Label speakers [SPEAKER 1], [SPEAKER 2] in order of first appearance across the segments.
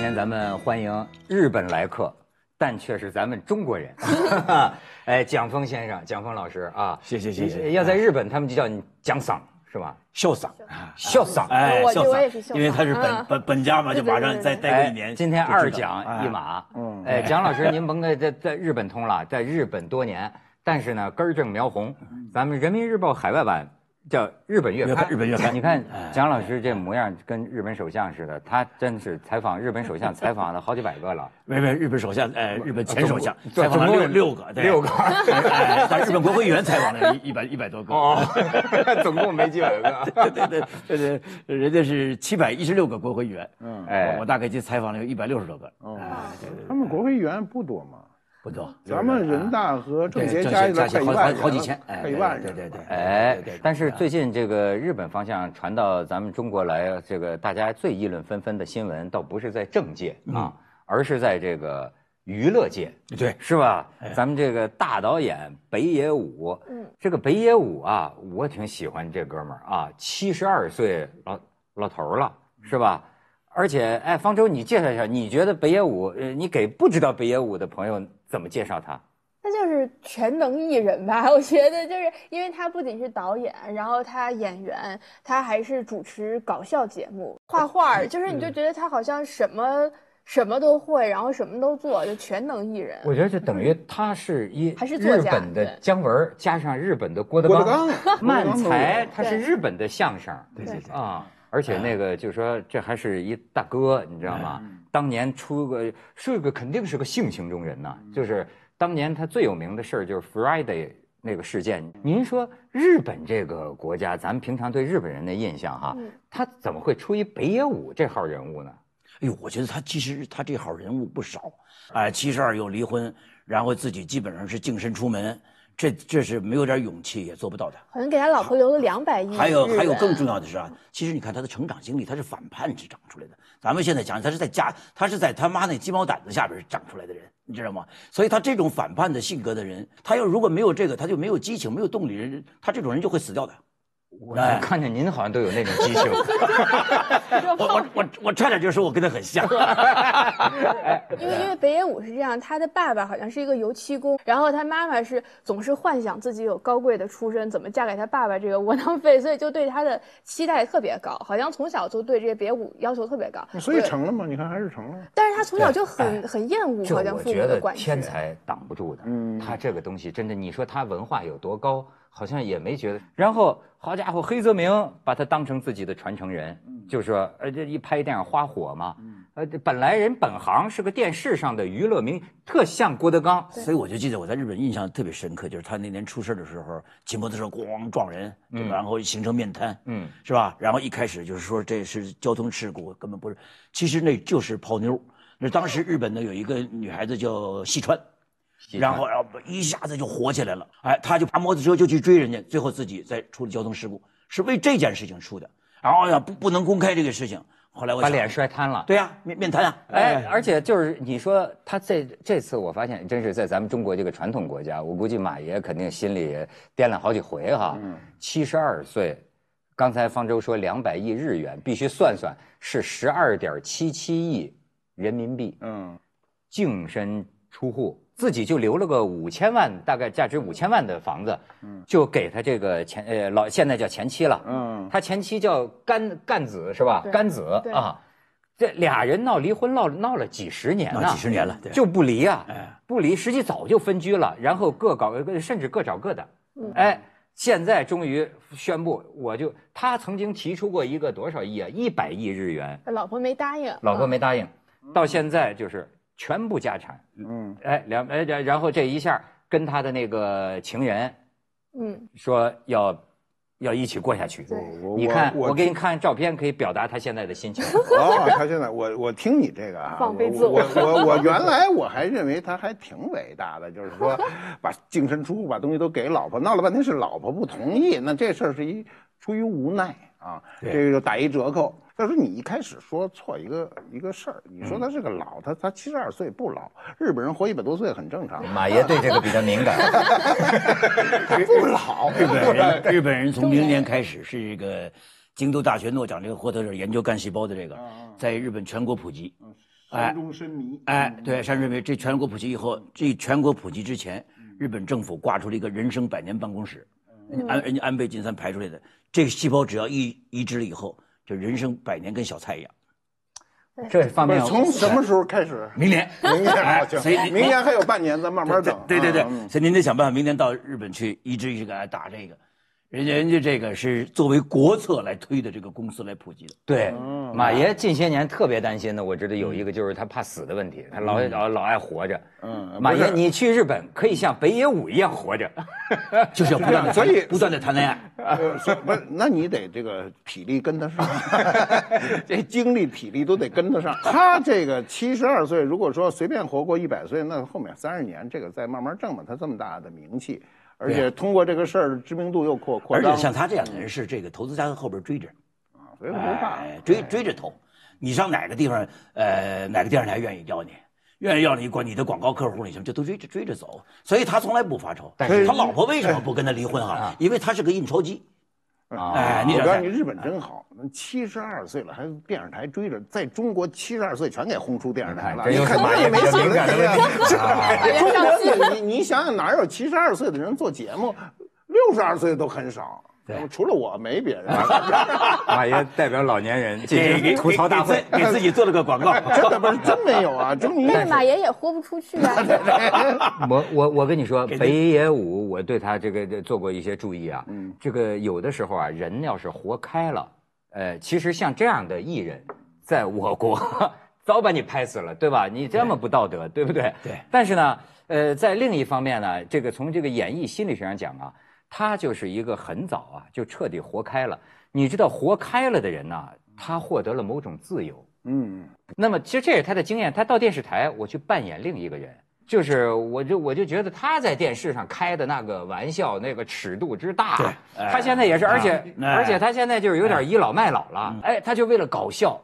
[SPEAKER 1] 今天咱们欢迎日本来客，但却是咱们中国人。哎，蒋峰先生，蒋峰老师啊，
[SPEAKER 2] 谢谢谢谢
[SPEAKER 1] 要在日本，他们就叫你蒋桑是吧？
[SPEAKER 2] 孝桑，
[SPEAKER 1] 孝桑，
[SPEAKER 2] 哎，
[SPEAKER 3] 我
[SPEAKER 2] 孝桑
[SPEAKER 3] 我也是孝，桑
[SPEAKER 2] 因为他是本
[SPEAKER 3] 嗯
[SPEAKER 2] 本本家嘛，就马上再待个一年。
[SPEAKER 1] 哎今天二蒋一。马，
[SPEAKER 2] 嗯
[SPEAKER 1] 哎，蒋老师，您甭在在在日本通了，在日本多年，但是呢，根正苗红，咱们人民日报海外版叫日本月刊，
[SPEAKER 2] 日本月刊
[SPEAKER 1] 你看
[SPEAKER 2] 哎
[SPEAKER 1] 蒋老师这模样跟日本首相似的，他真是采访日本首相采访了好几百个了。
[SPEAKER 2] 没没，日本首相，呃，日本前首相
[SPEAKER 1] 总
[SPEAKER 2] 采访了
[SPEAKER 1] 总共
[SPEAKER 2] 六六个，对。
[SPEAKER 1] 六个。
[SPEAKER 2] 哎，但日本国会议员采访了一一百一百多个。
[SPEAKER 1] 哦，总共没几百个。
[SPEAKER 2] 对对对对对，人家是七百一十六个国会议员，嗯，
[SPEAKER 1] 哎。
[SPEAKER 2] 我我大概就采访了有一百六十多个，
[SPEAKER 4] 哦他们国会议员不多嘛，
[SPEAKER 2] 不多。
[SPEAKER 4] 咱们人大和政协加起来
[SPEAKER 2] 好几千，哎，
[SPEAKER 4] 快一万人，
[SPEAKER 2] 对对对，
[SPEAKER 1] 哎
[SPEAKER 2] 对对对，
[SPEAKER 1] 但是最近这个日本方向传到咱们中国来，这个大家最议论纷纷的新闻，倒不是在政界啊，而是在这个娱乐界，
[SPEAKER 2] 对
[SPEAKER 1] 是吧？咱们这个大导演北野武，
[SPEAKER 3] 嗯
[SPEAKER 1] 这个北野武啊，我挺喜欢这哥们儿啊，七十二岁老老头了，是吧？而且，哎，方舟，你介绍一下，你觉得北野武，呃，你给不知道北野武的朋友怎么介绍他？
[SPEAKER 3] 他就是全能艺人吧？我觉得就是因为他不仅是导演，然后他演员，他还是主持搞笑节目、画画，就是你就觉得他好像什么什么都会，然后什么都做，就全能艺人。
[SPEAKER 1] 我觉得就等于他是一
[SPEAKER 3] 还是作家
[SPEAKER 1] 日本的姜文加上日本的郭德纲，
[SPEAKER 4] 纲、
[SPEAKER 1] 漫才他是日本的相声，
[SPEAKER 2] 对对对
[SPEAKER 1] 啊，而且那个就是说这还是一大哥，你知道吗？当年出个是个肯定是个性情中人呐，就是当年他最有名的事儿就是 Friday 那个事件。您说日本这个国家，咱们平常对日本人的印象哈，他怎么会出一北野武这号人物呢？
[SPEAKER 2] 哎呦，我觉得他其实他这号人物不少，哎，七十二又离婚，然后自己基本上是净身出门，这这是没有点勇气也做不到的。
[SPEAKER 3] 好像给他老婆留了两百亿。
[SPEAKER 2] 还有还有更重要的是啊，其实你看他的成长经历，他是反叛之长出来的。咱们现在讲，他是在家，他是在他妈那鸡毛掸子下边长出来的人，你知道吗？所以他这种反叛的性格的人，他要如果没有这个，他就没有激情，没有动力，人他这种人就会死掉的。
[SPEAKER 1] 我看见您好像都有那种激情。
[SPEAKER 2] 我我我我差点就说我跟他很像。
[SPEAKER 3] 因为因为北野武是这样，他的爸爸好像是一个油漆工，然后他妈妈是总是幻想自己有高贵的出身，怎么嫁给他爸爸这个窝囊废，所以就对他的期待特别高，好像从小就对这些北野武要求特别高。
[SPEAKER 4] 所以成了吗？你看还是成了。
[SPEAKER 3] 但是他从小就很很厌恶好像父母
[SPEAKER 1] 觉得
[SPEAKER 3] 的管制。
[SPEAKER 1] 天才挡不住的。
[SPEAKER 4] 嗯
[SPEAKER 1] 他这个东西真的，你说他文化有多高，好像也没觉得。然后好家伙，黑泽明把他当成自己的传承人，就说呃这一拍电影花火嘛，呃本来人本行是个电视上的娱乐明，特像郭德纲。
[SPEAKER 2] 所以我就记得我在日本印象特别深刻，就是他那年出事的时候，骑摩托车咣撞人，对吧然后形成面瘫，
[SPEAKER 1] 嗯，
[SPEAKER 2] 是吧？然后一开始就是说这是交通事故，根本不是，其实那就是泡妞。那当时日本呢有一个女孩子叫细川，然后然后一下子就火起来了，哎，他就爬摩托车就去追人家，最后自己再出了交通事故，是为这件事情出的。然后呀，不不能公开这个事情。后来我想
[SPEAKER 1] 把脸摔瘫了。
[SPEAKER 2] 对呀、面面瘫啊，
[SPEAKER 1] 哎，而且就是你说他这这次，我发现真是在咱们中国这个传统国家，我估计马爷肯定心里也掂量好几回哈。七十二岁，刚才方舟说两百亿日元，必须算算是十二点七七亿人民币，
[SPEAKER 4] 嗯，
[SPEAKER 1] 净身出户，自己就留了个五千万，大概价值五千万的房子，就给他这个前呃老现在叫前妻了，
[SPEAKER 4] 嗯。
[SPEAKER 1] 他前妻叫干干子是吧？
[SPEAKER 3] 对
[SPEAKER 1] 甘子啊，这俩人闹离婚闹闹了几十年了，
[SPEAKER 2] 闹几十年了对。
[SPEAKER 1] 就不离啊
[SPEAKER 2] 哎，
[SPEAKER 1] 不离，实际早就分居了，然后各搞甚至各找各的，
[SPEAKER 3] 嗯。
[SPEAKER 1] 哎。现在终于宣布，我就他曾经提出过一个多少亿啊，一百亿日元，
[SPEAKER 3] 老婆没答应，
[SPEAKER 1] 老婆
[SPEAKER 3] 嗯
[SPEAKER 1] 没答应，到现在就是全部家产，
[SPEAKER 4] 嗯，
[SPEAKER 1] 哎两哎然然后这一下跟他的那个情人
[SPEAKER 3] 嗯，
[SPEAKER 1] 说要要一起过下去
[SPEAKER 3] 对。
[SPEAKER 4] 我
[SPEAKER 1] 你看，
[SPEAKER 4] 我
[SPEAKER 1] 我给你看照片，可以表达他现在的心情。
[SPEAKER 4] 哦，他现在我我听你这个啊，
[SPEAKER 3] 放飞自我
[SPEAKER 4] 我我我原来我还认为他还挺伟大的，就是说把净身出户，把东西都给老婆，闹了半天是老婆不同意，那这事儿是一出于无奈啊，
[SPEAKER 2] 对
[SPEAKER 4] 这个就打一折扣。再说你一开始说错一个一个事儿，你说他是个老，他他七十二岁不老，日本人活一百多岁很正常，
[SPEAKER 1] 马爷对这个比较敏感。
[SPEAKER 4] 他 不老，
[SPEAKER 2] 日本人，日本人从明年开始是这个京都大学诺奖这个获得者研究干细胞的这个，在日本全国普及。
[SPEAKER 4] 山中深迷。
[SPEAKER 2] 哎，对，山中深迷，这全国普及以后，这全国普及之前，日本政府挂出了一个人生百年办公室，安人家安倍晋三排出来的，这个细胞只要一移植了以后，就人生百年跟小菜一样。
[SPEAKER 1] 这方面
[SPEAKER 4] 从什么时候开始？
[SPEAKER 2] 明年，
[SPEAKER 4] 明年啊，
[SPEAKER 2] 所以
[SPEAKER 4] 明年还有半年，咱慢慢等。
[SPEAKER 2] 对对对，所以您得想办法，明年到日本去一直一直给他打这个。人家人家这个是作为国策来推的，这个公司来普及的。
[SPEAKER 1] 对，马爷近些年特别担心的，我觉得有一个就是他怕死的问题，他老老老爱活着。嗯，马爷，你去日本可以像北野武一样活着，
[SPEAKER 2] 就是要不断的，
[SPEAKER 4] 所以
[SPEAKER 2] 不断的谈恋爱。
[SPEAKER 4] 不是，那你得这个体力跟得上，这精力体力都得跟得上。他这个七十二岁，如果说随便活过一百岁，那后面三十年这个再慢慢挣吧。他这么大的名气。而且通过这个事儿，知名度又扩扩
[SPEAKER 2] 而且像他这样的人是这个投资家在后边追着，
[SPEAKER 4] 啊，所以不怕，
[SPEAKER 2] 追追着投。你上哪个地方，呃，哪个电视台愿意要你，愿意要你管你的广告客户，你什么，就都追着追着走。所以他从来不发愁。但是他老婆为什么不跟他离婚啊？因为他是个印钞机。
[SPEAKER 4] 哎，你告诉你，日本真好，七十二岁了还电视台追着，在中国七十二岁全给轰出电视台了。
[SPEAKER 1] 你
[SPEAKER 4] 看
[SPEAKER 1] 马也
[SPEAKER 4] 没想
[SPEAKER 1] 敏感的问题。
[SPEAKER 4] 中国你你想想哪有七十二岁的人做节目？六十二岁都很少。除了我没别人。
[SPEAKER 1] 马爷代表老年人进行吐槽大会，
[SPEAKER 2] 给自己做了个广告。
[SPEAKER 4] 真的不是真没有啊，真
[SPEAKER 3] 但马爷也豁不出去啊。
[SPEAKER 1] 我我我跟你说，北野武，我对他这个做过一些注意啊。嗯，这个有的时候啊，人要是活开了，呃，其实像这样的艺人，在我国早把你拍死了，对吧？你这么不道德，对不对？
[SPEAKER 2] 对。
[SPEAKER 1] 但是呢，呃，在另一方面呢，这个从这个演艺心理学上讲啊。他就是一个很早啊就彻底活开了，你知道活开了的人呢，他获得了某种自由。嗯，那么其实这也是他的经验。他到电视台，我去扮演另一个人，就是我就我就觉得他在电视上开的那个玩笑，那个尺度之大。他现在也是，而且而且他现在就是有点倚老卖老了。哎，他就为了搞笑，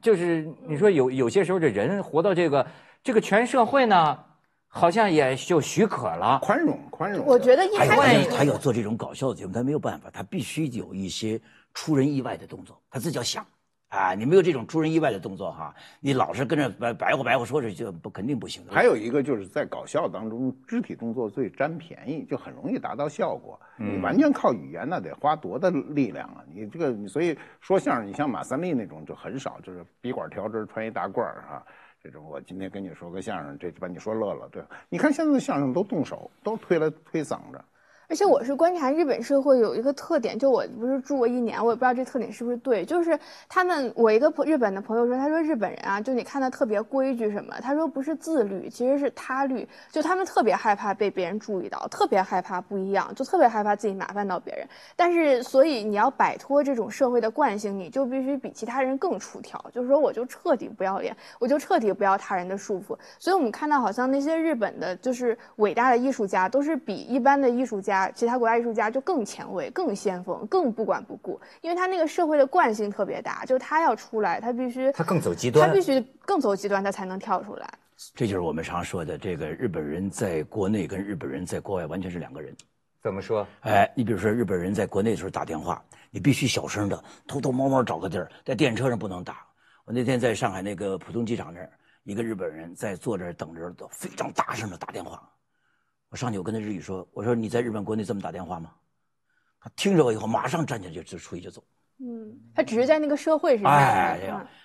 [SPEAKER 1] 就是你说有有些时候这人活到这个这个全社会呢。好像也就许可了，
[SPEAKER 4] 宽容宽容。
[SPEAKER 3] 我觉得一开始
[SPEAKER 2] 他要做这种搞笑的节目，他没有办法，他必须有一些出人意外的动作，他自己要想。啊，你没有这种出人意外的动作哈，你老是跟着白白活白活说着就不肯定不行的。
[SPEAKER 4] 还有一个就是在搞笑当中，肢体动作最占便宜，就很容易达到效果。你完全靠语言，那得花多大力量啊！你这个，所以说相声，你像马三立那种就很少，就是笔管调直，穿一大褂儿啊。这种我今天跟你说个相声，这就把你说乐了，对你看现在的相声都动手，都推来推搡着。
[SPEAKER 3] 而且我是观察日本社会有一个特点，就我不是住过一年，我也不知道这特点是不是对，就是他们我一个日本的朋友说，他说日本人啊，就你看他特别规矩什么，他说不是自律，其实是他律，就他们特别害怕被别人注意到，特别害怕不一样，就特别害怕自己麻烦到别人。但是所以你要摆脱这种社会的惯性，你就必须比其他人更出挑，就是说我就彻底不要脸，我就彻底不要他人的束缚。所以我们看到好像那些日本的就是伟大的艺术家，都是比一般的艺术家。其他国家艺术家就更前卫、更先锋、更不管不顾，因为他那个社会的惯性特别大，就他要出来，他必须
[SPEAKER 1] 他更走极端，
[SPEAKER 3] 他必须更走极端，他才能跳出来。
[SPEAKER 2] 这就是我们常说的，这个日本人在国内跟日本人在国外完全是两个人。
[SPEAKER 1] 怎么说？
[SPEAKER 2] 哎，你比如说日本人在国内的时候打电话，你必须小声的，偷偷摸摸找个地儿，在电车上不能打。我那天在上海那个浦东机场那儿，一个日本人在坐这儿等着，非常大声的打电话。我上去，我跟他日语说：“我说你在日本国内这么打电话吗？”他听着我以后，马上站起来就就出去就走。
[SPEAKER 3] 嗯，他只是在那个社会上。
[SPEAKER 2] 哎，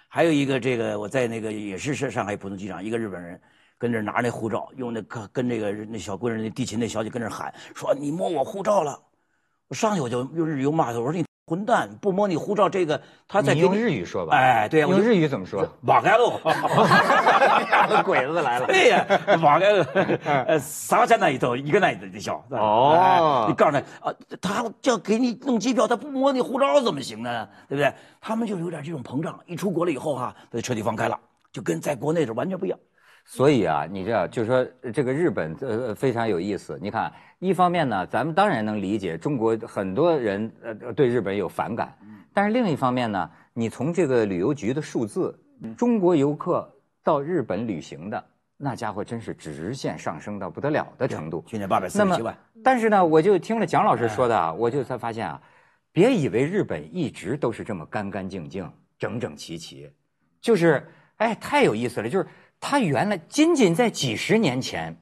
[SPEAKER 2] 还有一个这个，我在那个也是上上海浦东机场，一个日本人跟那拿着那护照，用那跟跟那个那小姑娘那地勤那小姐跟那喊说：“你摸我护照了！”我上去我就用日语骂他，我说你。混蛋！不摸你护照，这个他在
[SPEAKER 1] 用日语说吧？
[SPEAKER 2] 哎，对呀，
[SPEAKER 1] 用日语怎么说？
[SPEAKER 2] 瓦盖路，
[SPEAKER 1] 鬼子来了！
[SPEAKER 2] 对呀，瓦盖路，呃，啥在那里头，一个那一头笑。哦，你告诉他啊，他叫给你弄机票，他不摸你护照怎么行呢？对不对？他们就有点这种膨胀，一出国了以后哈，他就彻底放开了，就跟在国内是完全不一样。
[SPEAKER 1] 所以啊，你知道，就是说这个日本呃非常有意思。你看，一方面呢，咱们当然能理解中国很多人呃对日本有反感，但是另一方面呢，你从这个旅游局的数字，中国游客到日本旅行的那家伙真是直线上升到不得了的程度。
[SPEAKER 2] 去年八百四十七万。
[SPEAKER 1] 但是呢，我就听了蒋老师说的啊，我就才发现啊，别以为日本一直都是这么干干净净、整整齐齐，就是。哎，太有意思了，就是他原来仅仅在几十年前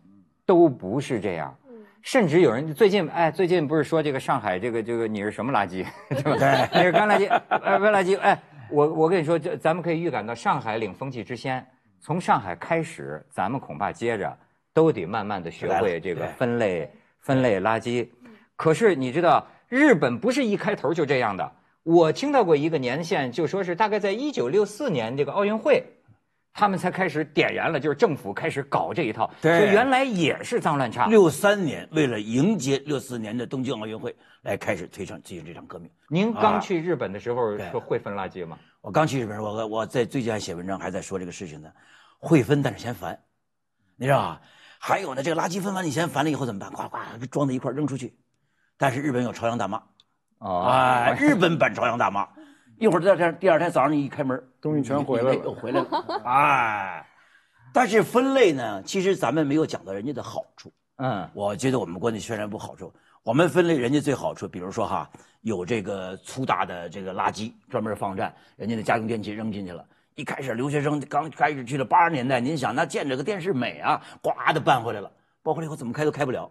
[SPEAKER 1] 都不是这样。甚至有人最近哎，最近不是说这个上海这个这个你是什么垃圾，对吧？你是干垃圾，呃，干垃圾。哎，我我跟你说，这咱们可以预感到上海领风气之先，从上海开始，咱们恐怕接着都得慢慢的学会这个分类分类垃圾。可是你知道，日本不是一开头就这样的。我听到过一个年限，就说是大概在一九六四年这个奥运会。他们才开始点燃了，就是政府开始搞这一套。
[SPEAKER 2] 对，
[SPEAKER 1] 原来也是脏乱差。
[SPEAKER 2] 六三年为了迎接六四年的东京奥运会，来开始推上进行这场革命。
[SPEAKER 1] 您刚去日本的时候说会分垃圾吗？
[SPEAKER 2] 我刚去日本，我我在最近还写文章，还在说这个事情呢。会分，但是嫌烦，你知道吧？还有呢，这个垃圾分完你嫌烦了以后怎么办？呱呱装在一块扔出去。但是日本有朝阳大妈，啊，日本版朝阳大妈。一会儿第二天，第二天早上你一开门，
[SPEAKER 4] 东西全回来了，
[SPEAKER 2] 又回来了。哎，但是分类呢，其实咱们没有讲到人家的好处。嗯，我觉得我们国内宣传部好处，我们分类人家最好处，比如说哈，有这个粗大的这个垃圾专门放站，人家的家用电器扔进去了。一开始留学生刚开始去了八十年代，您想那见着个电视美啊，呱的搬回来了，搬回来以后怎么开都开不了。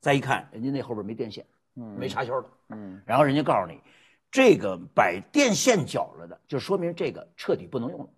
[SPEAKER 2] 再一看，人家那后边没电线，嗯，没插销的，嗯，然后人家告诉你。这个把电线绞了的，就说明这个彻底不能用了。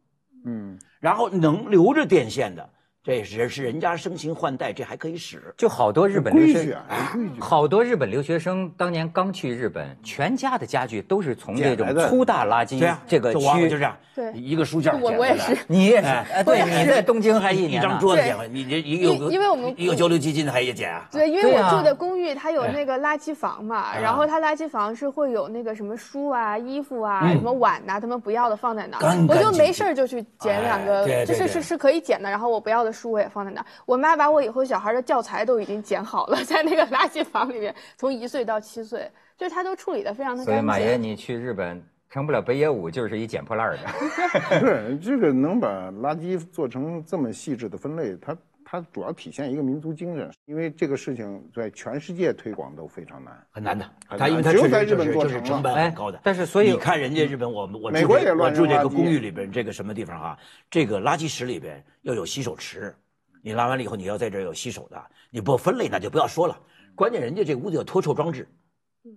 [SPEAKER 2] 嗯，然后能留着电线的。这是是人家生情换代，这还可以使。
[SPEAKER 1] 就好多日本留学生，好多日本留学生当年刚去日本，全家的家具都是从这种粗大垃圾这个区，
[SPEAKER 2] 就这样，
[SPEAKER 3] 对，
[SPEAKER 2] 一个书架
[SPEAKER 3] 我我也是，
[SPEAKER 1] 你也是，对，你在东京还一
[SPEAKER 2] 一张桌子捡你这一个
[SPEAKER 3] 因为我们
[SPEAKER 2] 一个交流基金的还也捡啊。
[SPEAKER 3] 对，因为我住的公寓它有那个垃圾房嘛，然后它垃圾房是会有那个什么书啊、衣服啊、什么碗呐，他们不要的放在那儿，我就没事就去捡两个，就是是是可以捡的，然后我不要的书我也放在那儿。我妈把我以后小孩的教材都已经剪好了，在那个垃圾房里面，从一岁到七岁，就是她都处理的非常的干净。
[SPEAKER 1] 所以马爷，你去日本成不了北野武，就是一捡破烂的。
[SPEAKER 4] 不是这个能把垃圾做成这么细致的分类，它它主要体现一个民族精神。因为这个事情在全世界推广都非常难，
[SPEAKER 2] 很难的。
[SPEAKER 4] 它
[SPEAKER 2] 因为它
[SPEAKER 4] 只有在日本做
[SPEAKER 2] 成成本很高的。
[SPEAKER 1] 但是所以
[SPEAKER 2] 你看人家日本，我们我
[SPEAKER 4] 美国也
[SPEAKER 2] 我住这个公寓里边，这个什么地方哈？这个垃圾池里边要有洗手池。你拉完了以后，你要在这儿有洗手的，你不分类那就不要说了。关键人家这屋子有脱臭装置，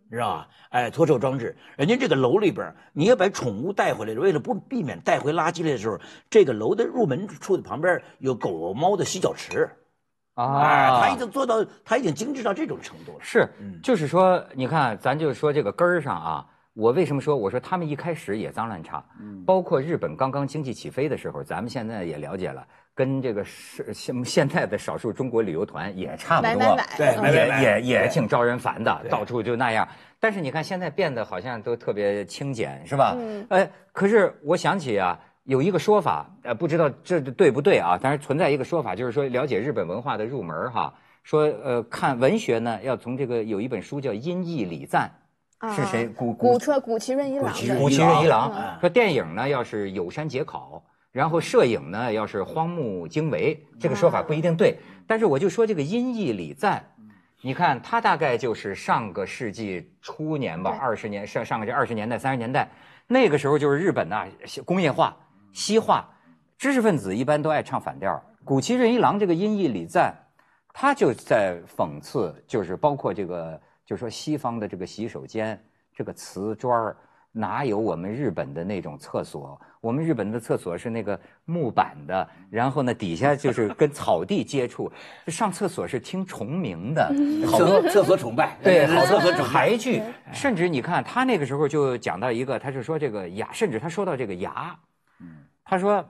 [SPEAKER 2] 知道吧？哎，脱臭装置，人家这个楼里边，你要把宠物带回来，为了不避免带回垃圾来的时候，这个楼的入门处的旁边有狗猫的洗脚池，啊，他已经做到，他已经精致到这种程度了。
[SPEAKER 1] 是，就是说，你看，咱就说这个根儿上啊。我为什么说？我说他们一开始也脏乱差，包括日本刚刚经济起飞的时候，咱们现在也了解了，跟这个是现现在的少数中国旅游团也差不多，
[SPEAKER 2] 对，
[SPEAKER 1] 也也也挺招人烦的，到处就那样。但是你看现在变得好像都特别清简，是吧？嗯。哎，可是我想起啊，有一个说法，呃，不知道这对不对啊？但是存在一个说法，就是说了解日本文化的入门哈，说呃看文学呢，要从这个有一本书叫《音译礼赞》。是谁？古
[SPEAKER 3] 古车古奇润一郎。
[SPEAKER 1] 古奇润一郎说电影呢，要是有山节考，然后摄影呢，要是荒木经惟。这个说法不一定对，但是我就说这个音译礼赞，你看他大概就是上个世纪初年吧，二十年上上个这二十年代三十年代，那个时候就是日本呐工业化西化，知识分子一般都爱唱反调。古崎润一郎这个音译礼赞，他就在讽刺，就是包括这个。就说西方的这个洗手间，这个瓷砖儿哪有我们日本的那种厕所？我们日本的厕所是那个木板的，然后呢底下就是跟草地接触，上厕所是听虫鸣的，
[SPEAKER 2] 好多厕所崇拜，
[SPEAKER 1] 对，好多排剧，甚至你看他那个时候就讲到一个，他就说这个牙，甚至他说到这个牙，他说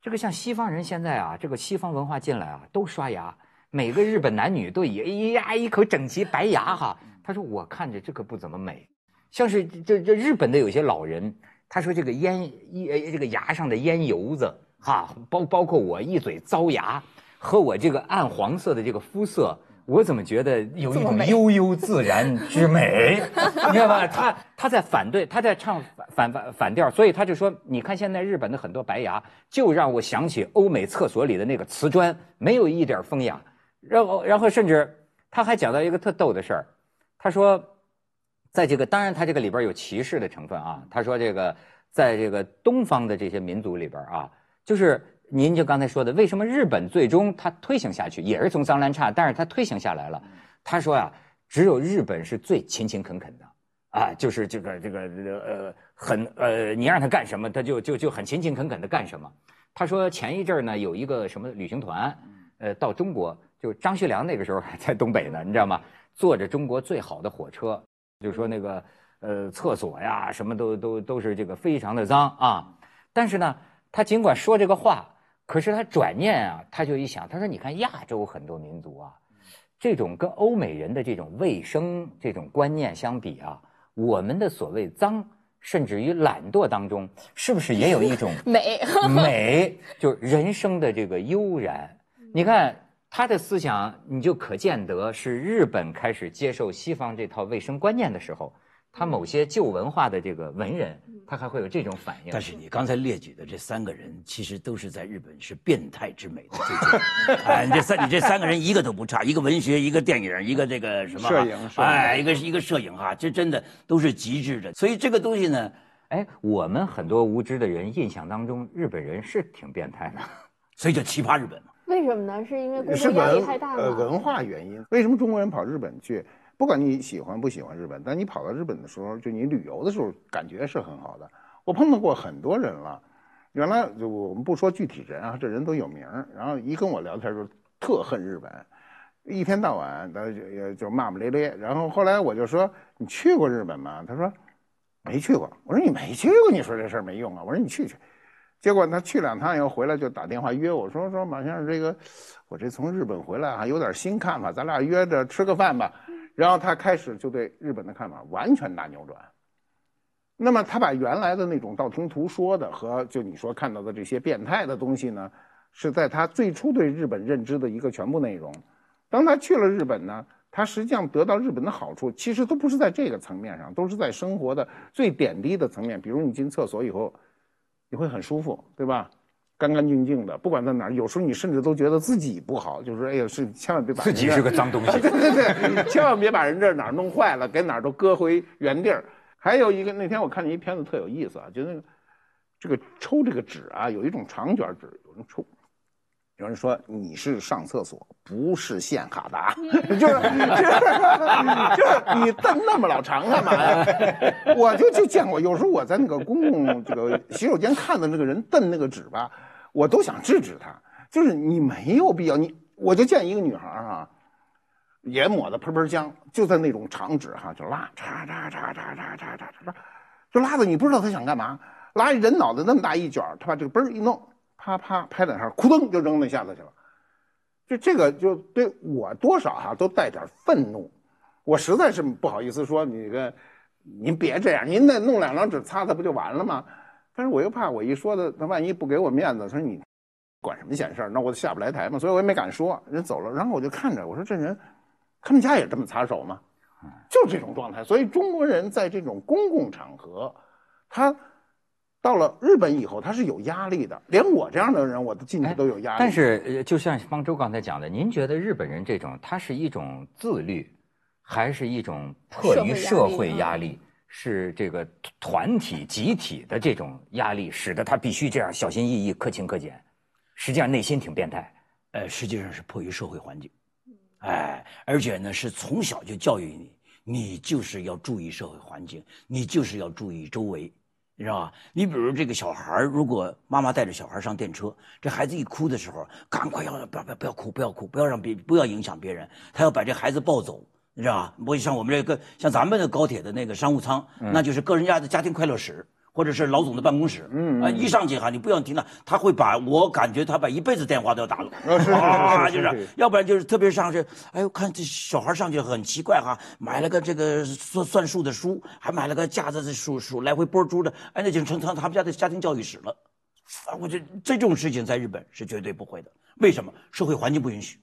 [SPEAKER 1] 这个像西方人现在啊，这个西方文化进来啊，都刷牙，每个日本男女都以哎呀一口整齐白牙哈。他说：“我看着这个不怎么美，像是这这日本的有些老人，他说这个烟一这个牙上的烟油子哈，包包括我一嘴糟牙和我这个暗黄色的这个肤色，我怎么觉得有一种悠悠自然之美？你知道吧？他他在反对，他在唱反反反调，所以他就说：你看现在日本的很多白牙，就让我想起欧美厕所里的那个瓷砖，没有一点风雅。然后然后甚至他还讲到一个特逗的事儿。”他说，在这个当然，他这个里边有歧视的成分啊。他说，这个在这个东方的这些民族里边啊，就是您就刚才说的，为什么日本最终它推行下去，也是从脏乱差，但是它推行下来了。他说呀，只有日本是最勤勤恳恳的，啊，就是这个这个呃很呃，你让他干什么，他就就就很勤勤恳恳的干什么。他说前一阵呢，有一个什么旅行团，呃，到中国，就张学良那个时候还在东北呢，你知道吗？坐着中国最好的火车，就说那个呃厕所呀，什么都都都是这个非常的脏啊。但是呢，他尽管说这个话，可是他转念啊，他就一想，他说你看亚洲很多民族啊。这种跟欧美人的这种卫生这种观念相比啊，我们的所谓脏，甚至于懒惰当中，是不是也有一种
[SPEAKER 3] 美
[SPEAKER 1] 美？就是人生的这个悠然。你看他的思想，你就可见得是日本开始接受西方这套卫生观念的时候。他某些旧文化的这个文人，他还会有这种反应。
[SPEAKER 2] 但是你刚才列举的这三个人，其实都是在日本是变态之美的最近。哎，你这三你这三个人一个都不差，一个文学，一个电影，一个这个什么
[SPEAKER 4] 摄影，
[SPEAKER 2] 哎，一个一个摄影哈，这真的都是极致的。所以这个东西呢，
[SPEAKER 1] 哎，我们很多无知的人印象当中，日本人是挺变态的，
[SPEAKER 2] 所以叫奇葩日本嘛。
[SPEAKER 3] 为什么呢？是因为工作压力太大吗？
[SPEAKER 4] 呃，文化原因。为什么中国人跑日本去？不管你喜欢不喜欢日本，但你跑到日本的时候，就你旅游的时候，感觉是很好的。我碰到过很多人了，原来就我们不说具体人啊，这人都有名然后一跟我聊天就特恨日本，一天到晚的就就骂骂咧咧。然后后来我就说：“你去过日本吗？”他说：“没去过。”我说：“你没去过，你说这事儿没用啊。”我说：“你去去。”结果他去两趟以后回来就打电话约我说：“说马先生，这个我这从日本回来啊，有点新看法，咱俩约着吃个饭吧。”然后他开始就对日本的看法完全大扭转。那么他把原来的那种道听途说的和就你说看到的这些变态的东西呢，是在他最初对日本认知的一个全部内容。当他去了日本呢，他实际上得到日本的好处，其实都不是在这个层面上，都是在生活的最点滴的层面。比如你进厕所以后，你会很舒服，对吧？干干净净的，不管在哪儿，有时候你甚至都觉得自己不好，就是哎呀，是千万别把
[SPEAKER 1] 自己是个脏东西，
[SPEAKER 4] 对对对，千万别把人这哪儿弄坏了，给哪儿都搁回原地儿。还有一个，那天我看见一片子特有意思啊，就那个这个抽这个纸啊，有一种长卷纸，有人抽，有人说你是上厕所，不是献卡达，就是就是就是你瞪那么老长干嘛呀？我就就见过，有时候我在那个公共这个洗手间看的那个人瞪那个纸吧。我都想制止他，就是你没有必要。你我就见一个女孩哈，也抹的喷喷香，就在那种长纸哈，就拉，嚓嚓嚓嚓嚓嚓嚓嚓，就拉的你不知道她想干嘛。拉人脑袋那么大一卷，她把这个嘣一弄，啪啪拍两下，咕噔就扔那下子去了。就这个就对我多少哈都带点愤怒，我实在是不好意思说你个，您别这样，您那弄两张纸擦擦不就完了吗？但是我又怕我一说的，他万一不给我面子，他说你管什么闲事儿，那我下不来台嘛，所以我也没敢说。人走了，然后我就看着，我说这人，他们家也这么擦手吗？就这种状态。所以中国人在这种公共场合，他到了日本以后，他是有压力的。连我这样的人，我都进去都有压力。
[SPEAKER 1] 但是，就像方舟刚才讲的，您觉得日本人这种，他是一种自律，还是一种迫于社会压力？是这个团体集体的这种压力，使得他必须这样小心翼翼、克勤克俭。实际上内心挺变态，
[SPEAKER 2] 呃，实际上是迫于社会环境，哎，而且呢是从小就教育你，你就是要注意社会环境，你就是要注意周围，你知道吧？你比如这个小孩如果妈妈带着小孩上电车，这孩子一哭的时候，赶快要不要不要不要哭，不要哭，不要让别不要影响别人，他要把这孩子抱走。你知道吧？不像我们这个，像咱们的高铁的那个商务舱，那就是个人家的家庭快乐室，或者是老总的办公室。嗯啊，一上去哈，你不要听了，他会把我感觉他把一辈子电话都要打了。
[SPEAKER 4] 啊，
[SPEAKER 2] 就是，要不然就是特别上去，哎呦，看这小孩上去很奇怪哈，买了个这个算算数的书，还买了个架子的数数来回拨珠的，哎，那就成成他们家的家庭教育史了。啊，我这这种事情在日本是绝对不会的。为什么？社会环境不允许。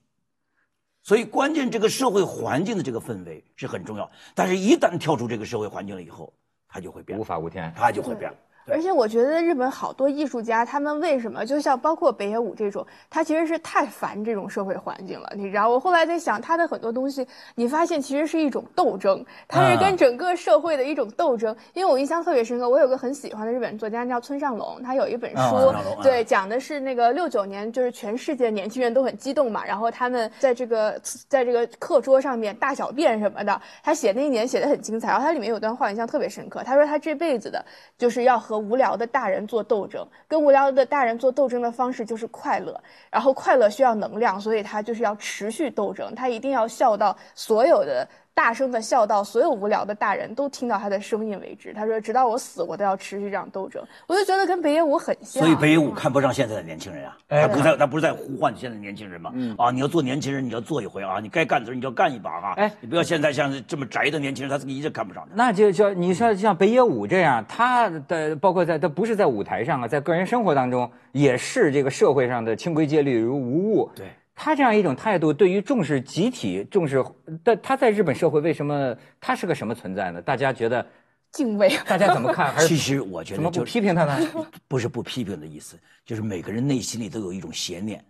[SPEAKER 2] 所以，关键这个社会环境的这个氛围是很重要，但是一旦跳出这个社会环境了以后，它就会变，
[SPEAKER 1] 无法无天，
[SPEAKER 2] 它就会变。
[SPEAKER 3] 而且我觉得日本好多艺术家，他们为什么就像包括北野武这种，他其实是太烦这种社会环境了，你知道？我后来在想，他的很多东西，你发现其实是一种斗争，他是跟整个社会的一种斗争。因为我印象特别深刻，我有个很喜欢的日本作家叫村上隆，他有一本书，对，讲的是那个六九年，就是全世界年轻人都很激动嘛，然后他们在这个在这个课桌上面大小便什么的，他写那一年写的很精彩。然后他里面有段话印象特别深刻，他说他这辈子的就是要和无聊的大人做斗争，跟无聊的大人做斗争的方式就是快乐，然后快乐需要能量，所以他就是要持续斗争，他一定要笑到所有的。大声的笑到所有无聊的大人都听到他的声音为止。他说：“直到我死，我都要持续这样斗争。”我就觉得跟北野武很像。
[SPEAKER 2] 所以北野武看不上现在的年轻人啊，他不在，他不是在呼唤现在的年轻人吗？啊，你要做年轻人，你要做一回啊，你该干的时候你就要干一把啊。哎，你不要现在像这么宅的年轻人，他自己一直看不上。
[SPEAKER 1] 那就叫你说像北野武这样，他的包括在他不是在舞台上啊，在个人生活当中也是这个社会上的清规戒律如无物。
[SPEAKER 2] 对。
[SPEAKER 1] 他这样一种态度，对于重视集体、重视，但他在日本社会为什么他是个什么存在呢？大家觉得
[SPEAKER 3] 敬畏，
[SPEAKER 1] 大家怎么看？
[SPEAKER 2] 还是其实我觉得，
[SPEAKER 1] 怎么不批评他呢？
[SPEAKER 2] 不是不批评的意思，就是每个人内心里都有一种邪念，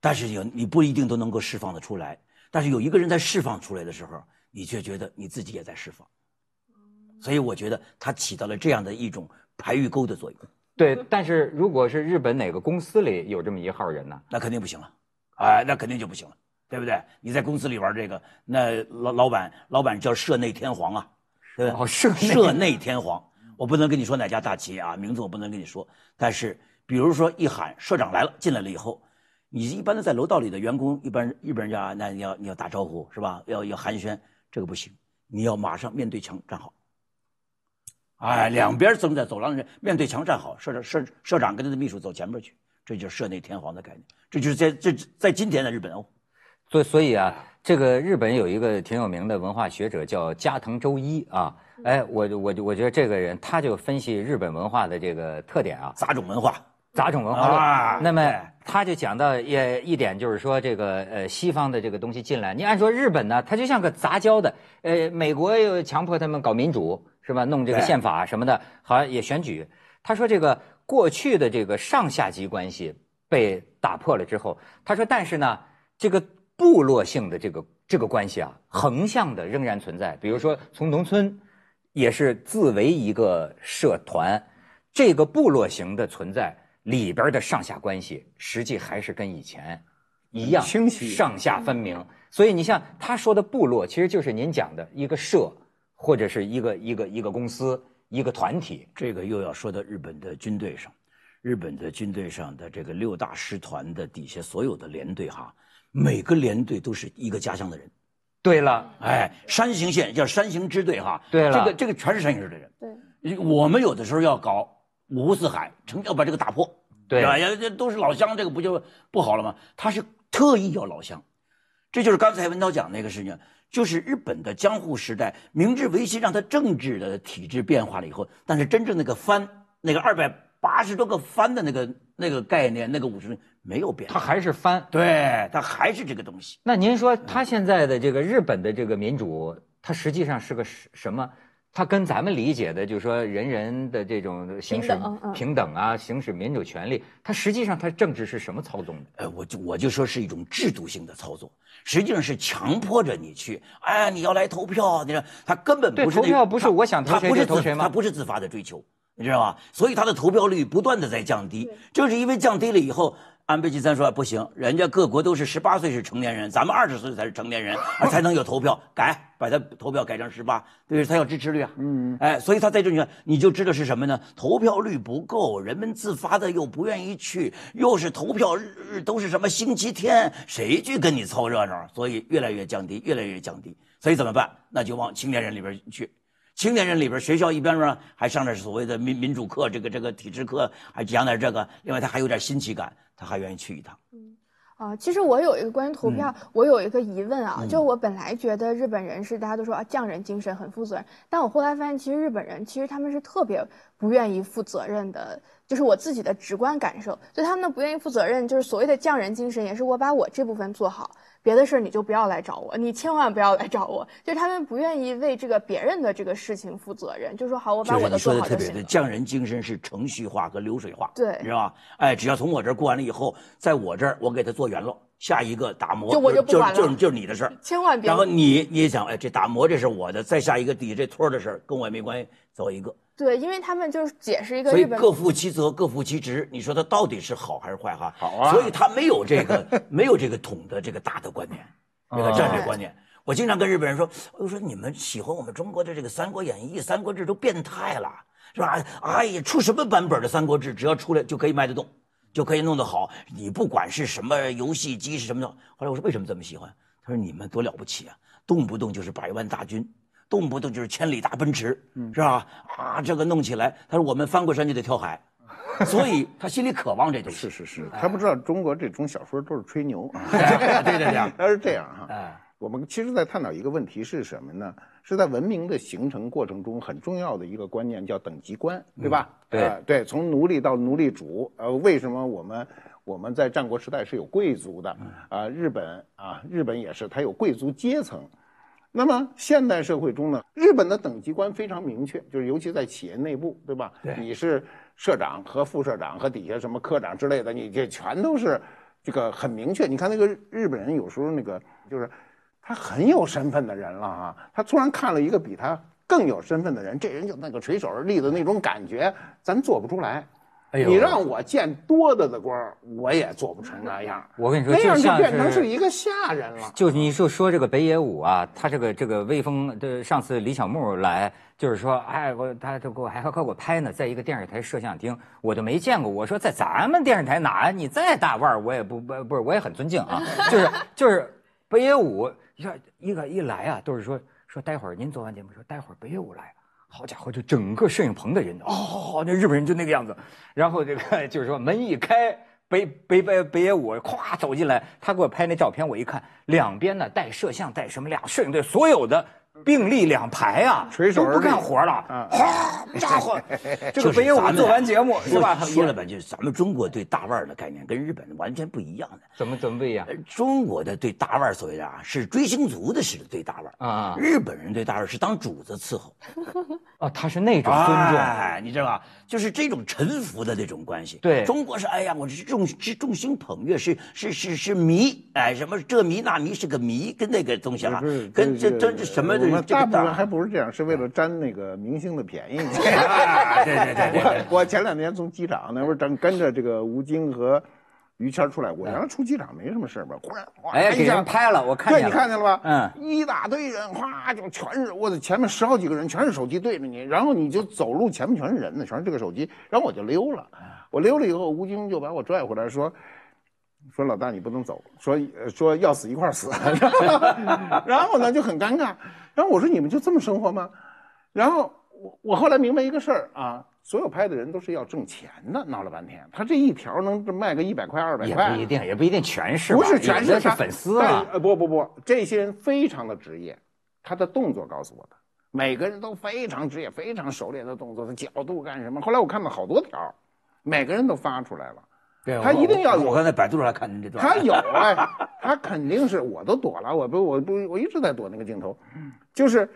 [SPEAKER 2] 但是有你不一定都能够释放的出来。但是有一个人在释放出来的时候，你却觉得你自己也在释放。所以我觉得他起到了这样的一种排玉沟的作用。
[SPEAKER 1] 对，但是如果是日本哪个公司里有这么一号人呢？
[SPEAKER 2] 那肯定不行了。哎，那肯定就不行了，对不对？你在公司里玩这个，那老老板老板叫社内天皇啊，对
[SPEAKER 1] 吧？社
[SPEAKER 2] 社内天皇，我不能跟你说哪家大企业啊，名字我不能跟你说。但是，比如说一喊社长来了，进来了以后，你一般的在楼道里的员工，一般日本人家那你要你要打招呼是吧？要要寒暄，这个不行，你要马上面对墙站好。哎，两边正在走廊里面对墙站好，社长社社长跟他的秘书走前面去。这就是社内天皇的概念，这就是在这在今天的日本哦，
[SPEAKER 1] 所所以啊，这个日本有一个挺有名的文化学者叫加藤周一啊，哎，我我我觉得这个人他就分析日本文化的这个特点啊，
[SPEAKER 2] 杂种文化，
[SPEAKER 1] 杂种文化论。那么他就讲到也一点就是说这个呃西方的这个东西进来，你按说日本呢，它就像个杂交的，呃，美国又强迫他们搞民主是吧，弄这个宪法什么的，好像也选举。他说这个。过去的这个上下级关系被打破了之后，他说：“但是呢，这个部落性的这个这个关系啊，横向的仍然存在。比如说，从农村也是自为一个社团，这个部落型的存在里边的上下关系，实际还是跟以前一样
[SPEAKER 4] 清晰，
[SPEAKER 1] 上下分明。所以你像他说的部落，其实就是您讲的一个社或者是一个一个一个公司。”一个团体，
[SPEAKER 2] 这个又要说到日本的军队上，日本的军队上的这个六大师团的底下所有的连队哈，每个连队都是一个家乡的人。
[SPEAKER 1] 对了，
[SPEAKER 2] 哎，山形县叫山形支队哈。
[SPEAKER 1] 对了，
[SPEAKER 2] 这个这个全是山形支的人。
[SPEAKER 3] 对，
[SPEAKER 2] 我们有的时候要搞五湖四海，成要把这个打破。
[SPEAKER 1] 对
[SPEAKER 2] 要，这都是老乡，这个不就不好了吗？他是特意要老乡，这就是刚才文涛讲那个事情。就是日本的江户时代，明治维新让它政治的体制变化了以后，但是真正那个藩，那个二百八十多个藩的那个那个概念，那个五十没有变，
[SPEAKER 1] 它还是藩，
[SPEAKER 2] 对它还是这个东西。
[SPEAKER 1] 那您说它现在的这个日本的这个民主，它实际上是个什什么？它跟咱们理解的，就是说人人的这种行使平等啊，行使民主权利，它实际上它政治是什么操纵的？
[SPEAKER 2] 呃，我就我就说是一种制度性的操作，实际上是强迫着你去，哎，你要来投票，你说他根本不是
[SPEAKER 1] 投票不是我想投谁就投谁吗？
[SPEAKER 2] 他不是自发的追求，你知道吧？所以他的投票率不断的在降低，就是因为降低了以后。安倍晋三说不行，人家各国都是十八岁是成年人，咱们二十岁才是成年人，才能有投票。改，把他投票改成十八，对，他要支持率啊。嗯，哎，所以他在这里，你就知道是什么呢？投票率不够，人们自发的又不愿意去，又是投票日都是什么星期天，谁去跟你凑热闹？所以越来越降低，越来越降低。所以怎么办？那就往青年人里边去。青年人里边，学校一边呢还上点所谓的民民主课，这个这个体制课，还讲点这个。另外，他还有点新奇感，他还愿意去一趟。
[SPEAKER 3] 嗯，啊，其实我有一个关于投票，我有一个疑问啊，就我本来觉得日本人是大家都说啊匠人精神很负责任，但我后来发现，其实日本人其实他们是特别不愿意负责任的，就是我自己的直观感受。就他们的不愿意负责任，就是所谓的匠人精神，也是我把我这部分做好。别的事儿你就不要来找我，你千万不要来找我。就是他们不愿意为这个别人的这个事情负责任，就说好，我把我的做好就行。
[SPEAKER 2] 匠人精神是程序化和流水化，
[SPEAKER 3] 对，
[SPEAKER 2] 知道吧？哎，只要从我这儿过完了以后，在我这儿我给他做圆了，下一个打磨
[SPEAKER 3] 就我就不管
[SPEAKER 2] 了，就是就是你的事儿，
[SPEAKER 3] 千万别。
[SPEAKER 2] 然后你你也想，哎，这打磨这是我的，再下一个底下这托的事儿跟我也没关系，走一个。
[SPEAKER 3] 对，因为他们就是解释一个，
[SPEAKER 2] 所以各负其责，各负其职。你说他到底是好还是坏哈？
[SPEAKER 4] 好啊。
[SPEAKER 2] 所以他没有这个没有这个统的这个大的观念。这个战略观念，我经常跟日本人说，我说你们喜欢我们中国的这个《三国演义》《三国志》都变态了，是吧？哎呀，出什么版本的《三国志》，只要出来就可以卖得动，就可以弄得好。你不管是什么游戏机是什么的。后来我说为什么这么喜欢？他说你们多了不起啊，动不动就是百万大军，动不动就是千里大奔驰，是吧？啊，这个弄起来，他说我们翻过山就得跳海。所以他心里渴望这东西。
[SPEAKER 4] 是是是，他不知道中国这种小说都是吹牛。
[SPEAKER 2] 对 对对，
[SPEAKER 4] 他是这样哈。哎，我们其实在探讨一个问题是什么呢？是在文明的形成过程中很重要的一个观念叫等级观，对吧？
[SPEAKER 1] 对
[SPEAKER 4] 对，从奴隶到奴隶主，呃，为什么我们我们在战国时代是有贵族的？啊，日本啊，日本也是，它有贵族阶层。那么现代社会中呢，日本的等级观非常明确，就是尤其在企业内部，对吧？
[SPEAKER 2] 对，
[SPEAKER 4] 你是。社长和副社长和底下什么科长之类的，你这全都是这个很明确。你看那个日本人有时候那个就是他很有身份的人了啊，他突然看了一个比他更有身份的人，这人就那个垂手而立的那种感觉，咱做不出来。你让我见多的的官我也做不成那样。
[SPEAKER 1] 我跟你说，
[SPEAKER 4] 那样
[SPEAKER 1] 就
[SPEAKER 4] 变成是一个下人了。
[SPEAKER 1] 就你就说这个北野武啊，他这个这个威风，的上次李小牧来，就是说，哎，我他就给我还还给我拍呢，在一个电视台摄像厅，我就没见过。我说在咱们电视台哪，你再大腕儿，我也不不不是，我也很尊敬啊。就是就是北野武，一看一个一来啊，都是说说待会儿您做完节目说待会儿北野武来。好家伙，就整个摄影棚的人哦，那日本人就那个样子。然后这个 就是说门一开，北北北北野武咵走进来，他给我拍那照片，我一看，两边呢带摄像带什么俩摄影队，所有的。并立两排啊，
[SPEAKER 4] 都
[SPEAKER 1] 不干活了，哗，家伙，这个北野武做完节目是吧？
[SPEAKER 2] 说了吧，就是咱们中国对大腕的概念跟日本完全不一样的。
[SPEAKER 1] 怎么怎么不一样？
[SPEAKER 2] 中国的对大腕所谓的啊，是追星族的似的对大腕啊。日本人对大腕是当主子伺候，
[SPEAKER 1] 啊，他是那种尊重，
[SPEAKER 2] 哎，你知道吧？就是这种臣服的那种关系。
[SPEAKER 1] 对，
[SPEAKER 2] 中国是哎呀，我是众是众星捧月，是是是是迷，哎，什么这迷那迷是个迷，跟那个东西啊，跟这这这什么的。
[SPEAKER 4] 大部分还不是这样，是为了占那个明星的便宜。
[SPEAKER 2] 对对对，
[SPEAKER 4] 我我前两天从机场那会儿正跟着这个吴京和于谦出来，我原来出机场没什么事吧，忽然
[SPEAKER 1] 哎给人拍了，我看见
[SPEAKER 4] 对，你看见了吧？嗯，一大堆人，哗就全是我的前面十好几个人，全是手机对着你，然后你就走路前面全是人呢，全是这个手机，然后我就溜了，我溜了以后，吴京就把我拽回来说。说老大你不能走，说说要死一块死，然后呢就很尴尬，然后我说你们就这么生活吗？然后我我后来明白一个事儿啊，所有拍的人都是要挣钱的，闹了半天，他这一条能卖个一百块二百块，
[SPEAKER 1] 也不一定，也不一定全是，
[SPEAKER 4] 不是全是
[SPEAKER 1] 是粉丝啊，
[SPEAKER 4] 呃不不不，这些人非常的职业，他的动作告诉我的，每个人都非常职业，非常熟练的动作，的角度干什么？后来我看到好多条，每个人都发出来了。他一定要有。
[SPEAKER 2] 我刚才百度上看您这段。
[SPEAKER 4] 他有 哎，他肯定是，我都躲了，我不，我不，我一直在躲那个镜头。就是，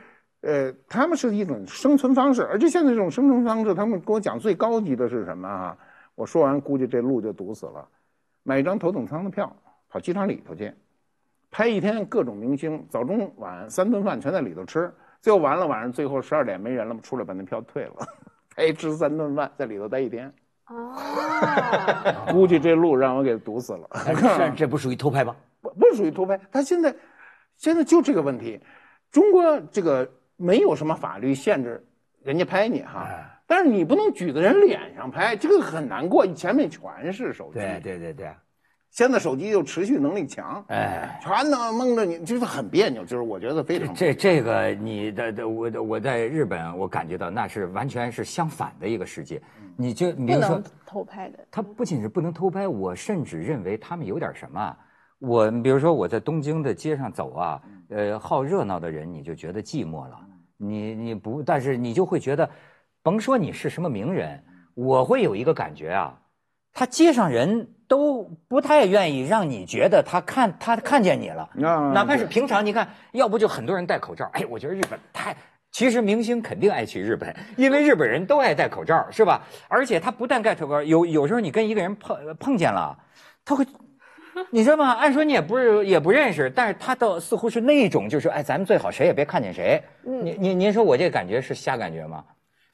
[SPEAKER 4] 呃，他们是一种生存方式，而且现在这种生存方式，他们跟我讲最高级的是什么啊？我说完，估计这路就堵死了。买一张头等舱的票，跑机场里头去，拍一天各种明星，早中晚三顿饭全在里头吃，最后完了晚上最后十二点没人了，出来把那票退了，还吃三顿饭，在里头待一天。哦，估计这路让我给堵死了。
[SPEAKER 2] 这这不属于偷拍吧？
[SPEAKER 4] 不不属于偷拍。他现在，现在就这个问题，中国这个没有什么法律限制人家拍你哈，但是你不能举在人脸上拍，这个很难过。前面全是手机。
[SPEAKER 2] 对对对对。
[SPEAKER 4] 现在手机又持续能力强，哎，全能蒙着你，就是很别扭。就是我觉得非常
[SPEAKER 1] 这这个你的的我我在日本，我感觉到那是完全是相反的一个世界。你就比如说
[SPEAKER 3] 偷拍的，
[SPEAKER 1] 他不仅是不能偷拍，我甚至认为他们有点什么。我比如说我在东京的街上走啊，呃，好热闹的人你就觉得寂寞了，你你不，但是你就会觉得。甭说你是什么名人，我会有一个感觉啊，他街上人都不太愿意让你觉得他看他看见你了，
[SPEAKER 4] 啊
[SPEAKER 1] 哪怕是平常，你看，要不就很多人戴口罩，哎，我觉得日本太。其实明星肯定爱去日本，因为日本人都爱戴口罩，是吧？而且他不但戴口罩，有有时候你跟一个人碰碰见了，他会，你知道吗？按说你也不是也不认识，但是他倒似乎是那种，就是哎，咱们最好谁也别看见谁。
[SPEAKER 3] 嗯
[SPEAKER 1] 您您您说我这感觉是瞎感觉吗？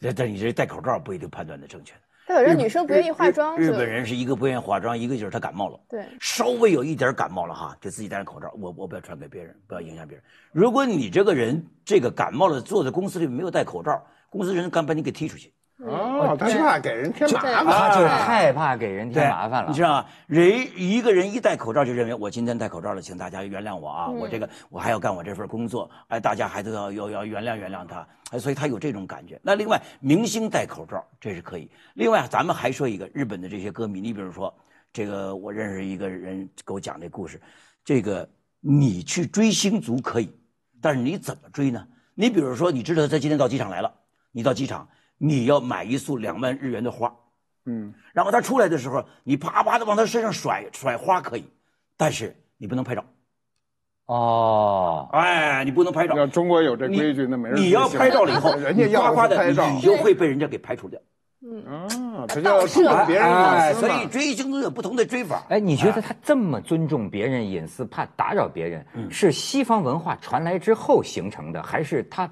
[SPEAKER 2] 但但你这戴口罩不一定判断的正确的。
[SPEAKER 3] 但有时候女生不愿意化妆，就
[SPEAKER 2] 日日本人是一个不愿意化妆，一个就是他感冒了。
[SPEAKER 3] 对
[SPEAKER 2] 稍微有一点感冒了哈，就自己戴上口罩，我我不要传给别人，不要影响别人。如果你这个人这个感冒了，坐在公司里没有戴口罩，公司人敢把你给踢出去。
[SPEAKER 4] 哦，他怕给人添麻烦。
[SPEAKER 1] 他就是
[SPEAKER 2] 啊
[SPEAKER 1] 害怕给人添麻烦了
[SPEAKER 2] 你。知道吗？人一个人一戴口罩就认为我今天戴口罩了，请大家原谅我啊，我这个我还要干我这份工作，哎，大家还都要要要原谅原谅他，哎，所以他有这种感觉。那另外，明星戴口罩这是可以。另外，咱们还说一个日本的这些歌迷，你比如说这个，我认识一个人给我讲这故事，这个你去追星族可以，但是你怎么追呢？你比如说，你知道他今天到机场来了，你到机场你要买一束两万日元的花。
[SPEAKER 4] 嗯，
[SPEAKER 2] 然后他出来的时候，你啪啪的往他身上甩甩花可以，但是你不能拍照。
[SPEAKER 1] 哦，
[SPEAKER 2] 哎，你不能拍照。
[SPEAKER 4] 要中国有这规矩，那没人
[SPEAKER 2] 你要拍照了以后，
[SPEAKER 4] 人家要拍照
[SPEAKER 2] 你就会被人家给排除掉。
[SPEAKER 4] 啊，这叫注重别人
[SPEAKER 2] 哎，
[SPEAKER 4] 隐私嘛
[SPEAKER 2] 所以。追星族有不同的追法。
[SPEAKER 1] 哎，你觉得他这么尊重别人隐私，怕打扰别人，是西方文化传来之后形成的，还是他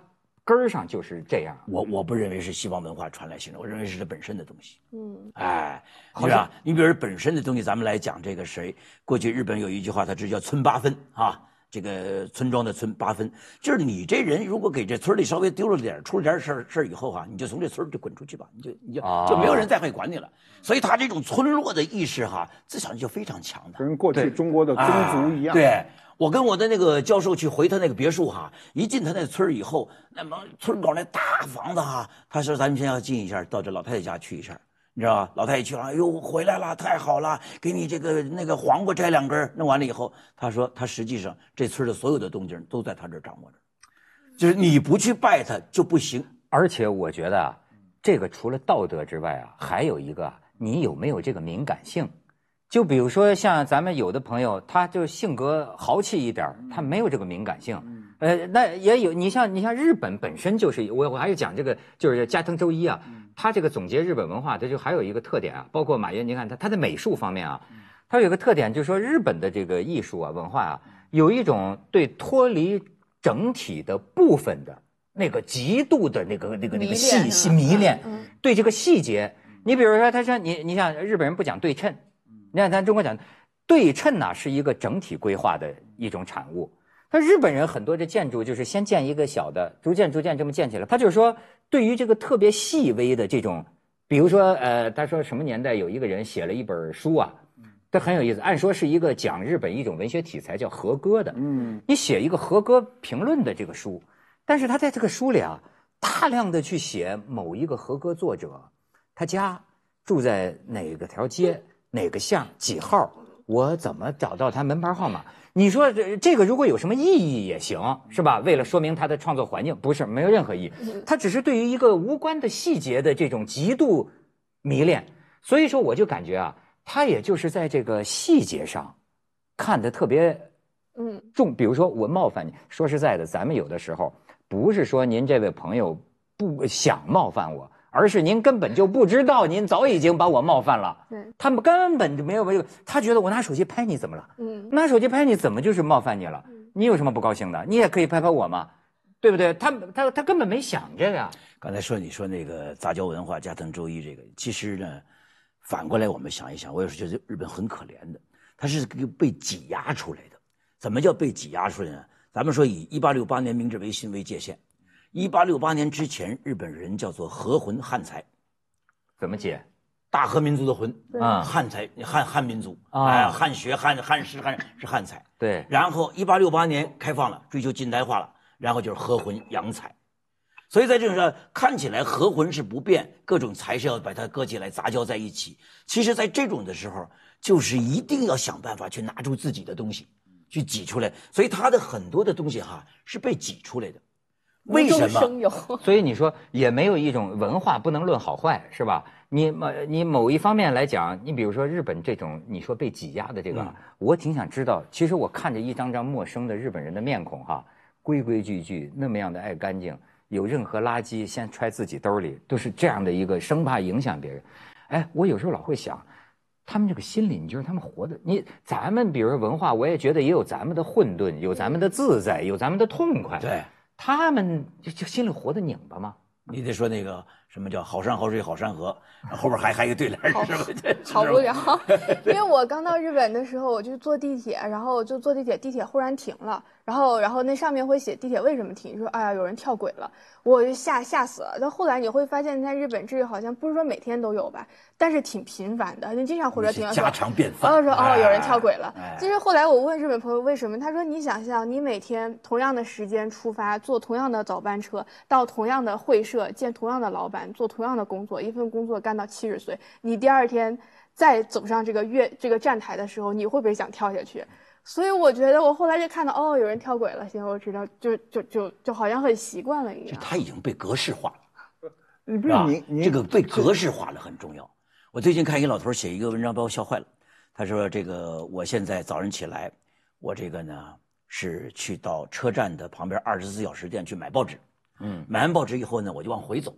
[SPEAKER 1] 根儿上就是这样？
[SPEAKER 2] 我我不认为是西方文化传来形成，我认为是它本身的东西。
[SPEAKER 3] 嗯，
[SPEAKER 2] 哎，是吧？你比如说本身的东西，咱们来讲这个谁？过去日本有一句话，它这叫村八分啊。这个村庄的村八分，就是你这人如果给这村里稍微丢了点，出了点事儿事儿以后哈、你就从这村儿就滚出去吧，你就你就、
[SPEAKER 1] 哦
[SPEAKER 2] 就没有人再会管你了。所以他这种村落的意识哈、自小就非常强的。
[SPEAKER 4] 跟过去中国的宗族一样。
[SPEAKER 2] 啊对，我跟我的那个教授去回他那个别墅哈，一进他那村儿以后，那么村口那大房子哈，他说咱们先要进一下，到这老太太家去一下。你知道吧？老太太去了，哎呦，回来了，太好了，给你这个那个黄瓜摘两根儿。弄完了以后，他说他实际上这村的所有的动静都在他这儿掌握着，就是你不去拜他就不行。
[SPEAKER 1] 而且我觉得啊，这个除了道德之外啊，还有一个啊，你有没有这个敏感性？就比如说像咱们有的朋友，他就性格豪气一点儿，他没有这个敏感性。呃，那也有，你像你像日本本身就是，我我还是讲这个，就是加藤周一啊，他这个总结日本文化，他就还有一个特点啊，包括马云，你看他他在美术方面啊，他有一个特点，就是说日本的这个艺术啊文化啊，有一种对脱离整体的部分的那个极度的那个那个那个细细迷恋
[SPEAKER 3] 嗯，
[SPEAKER 1] 对这个细节，你比如说，他说你你像日本人不讲对称，你看咱中国讲对称呐、是一个整体规划的一种产物。他日本人很多这建筑就是先建一个小的，逐渐逐渐这么建起来。他就是说，对于这个特别细微的这种，比如说呃，他说什么年代有一个人写了一本书啊，这很有意思。按说是一个讲日本一种文学题材叫和歌的，
[SPEAKER 4] 嗯，
[SPEAKER 1] 你写一个和歌评论的这个书，但是他在这个书里啊，大量的去写某一个和歌作者，他家住在哪个条街、哪个巷、几号，我怎么找到他门牌号码？你说这这个如果有什么意义也行，是吧？为了说明他的创作环境，不是没有任何意义，他只是对于一个无关的细节的这种极度迷恋，所以说我就感觉啊，他也就是在这个细节上看得特别
[SPEAKER 3] 嗯，
[SPEAKER 1] 重，比如说我冒犯你，说实在的，咱们有的时候不是说您这位朋友不想冒犯我，而是您根本就不知道，您早已经把我冒犯了。
[SPEAKER 3] 对，
[SPEAKER 1] 他们根本就没有没有，他觉得我拿手机拍你怎么了？
[SPEAKER 3] 嗯，
[SPEAKER 1] 拿手机拍你怎么就是冒犯你了？你有什么不高兴的？你也可以拍拍我嘛，对不对？他他他根本没想这个呀。
[SPEAKER 2] 刚才说你说那个杂交文化加藤周一这个，其实呢，反过来我们想一想，我有时候觉得日本很可怜的，它是被挤压出来的。怎么叫被挤压出来呢？咱们说以一八六八年明治维新为界限，一八六八年之前，日本人叫做和魂汉才，
[SPEAKER 1] 怎么解？
[SPEAKER 2] 大和民族的魂
[SPEAKER 1] 啊
[SPEAKER 2] 汉才汉汉民族
[SPEAKER 1] 啊
[SPEAKER 2] 哎，汉学汉汉诗汉是汉才。
[SPEAKER 1] 对，
[SPEAKER 2] 然后一八六八年开放了，追求近代化了，然后就是和魂洋才。所以在这种上看起来和魂是不变，各种才是要把它搁起来杂交在一起。其实，在这种的时候，就是一定要想办法去拿出自己的东西，去挤出来。所以他的很多的东西哈是被挤出来的。为什么？
[SPEAKER 3] 生有。
[SPEAKER 1] 所以你说也没有一种文化不能论好坏，是吧？你某你某一方面来讲，你比如说日本这种，你说被挤压的这个，我挺想知道。其实我看着一张张陌生的日本人的面孔，哈，规规矩矩，那么样的爱干净，有任何垃圾先揣自己兜里，都是这样的一个，生怕影响别人。哎，我有时候老会想，他们这个心理，你觉得他们活的？你咱们比如说文化，我也觉得也有咱们的混沌，有咱们的自在，有咱们的痛快。
[SPEAKER 2] 对，
[SPEAKER 1] 他们就就心里活得拧巴吗？
[SPEAKER 2] 你得说那个什么叫好山好水好山河，后边还 还有一个对联是吧？
[SPEAKER 3] 好无聊，因为我刚到日本的时候，我就坐地铁，然后就坐地铁，地铁忽然停了，然后然后那上面会写地铁为什么停，说哎呀有人跳轨了，我就吓吓死了。但后来你会发现，在日本这个好像不是说每天都有吧，但是挺频繁的，你经常火车停了
[SPEAKER 2] 家常便饭。
[SPEAKER 3] 然后说哦有人跳轨了，其实后来我问日本朋友为什么，他说你想象你每天同样的时间出发，坐同样的早班车，到同样的会社见同样的老板，做同样的工作，一份工作干到七十岁，你第二天再走上这个月这个站台的时候，你会不会想跳下去？所以我觉得我后来就看到哦有人跳轨了，行，我知道，就就就就好像很习惯了一样。
[SPEAKER 2] 他已经被格式化了，
[SPEAKER 4] 你不是你你
[SPEAKER 2] 这个被格式化了很重要。我最近看一个老头写一个文章，把我笑坏了。他说：“这个我现在早上起来，我这个呢是去到车站的旁边二十四小时店去买报纸。嗯，买完报纸以后呢，我就往回走。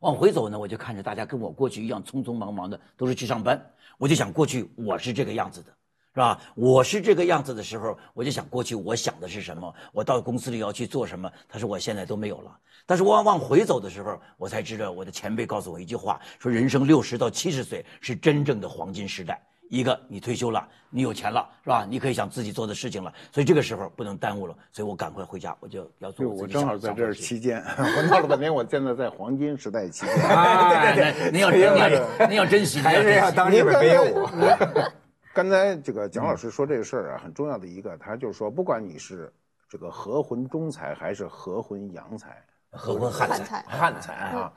[SPEAKER 2] 往回走呢，我就看着大家跟我过去一样匆匆忙忙的，都是去上班。我就想过去我是这个样子的，是吧？我是这个样子的时候，我就想过去我想的是什么？我到公司里要去做什么？他说我现在都没有了。但是我往回走的时候，我才知道我的前辈告诉我一句话：说人生六十到七十岁是真正的黄金时代。一个你退休了，你有钱了，是吧？你可以想自己做的事情了，所以这个时候不能耽误了。所以我赶快回家，我就要做
[SPEAKER 4] 就
[SPEAKER 2] 我
[SPEAKER 4] 正好在这期间，我闹了半天，我现在在黄金时代期间。
[SPEAKER 2] 对对对，您要您要您要珍惜，
[SPEAKER 1] 还是要当日本编舞。
[SPEAKER 4] 刚才这个蒋老师说这个事儿啊，很重要的一个，他就是说，不管你是这个合魂中财还是合魂洋财，
[SPEAKER 2] 合婚汉
[SPEAKER 3] 汉
[SPEAKER 2] 才
[SPEAKER 3] 才，
[SPEAKER 4] 汉财啊。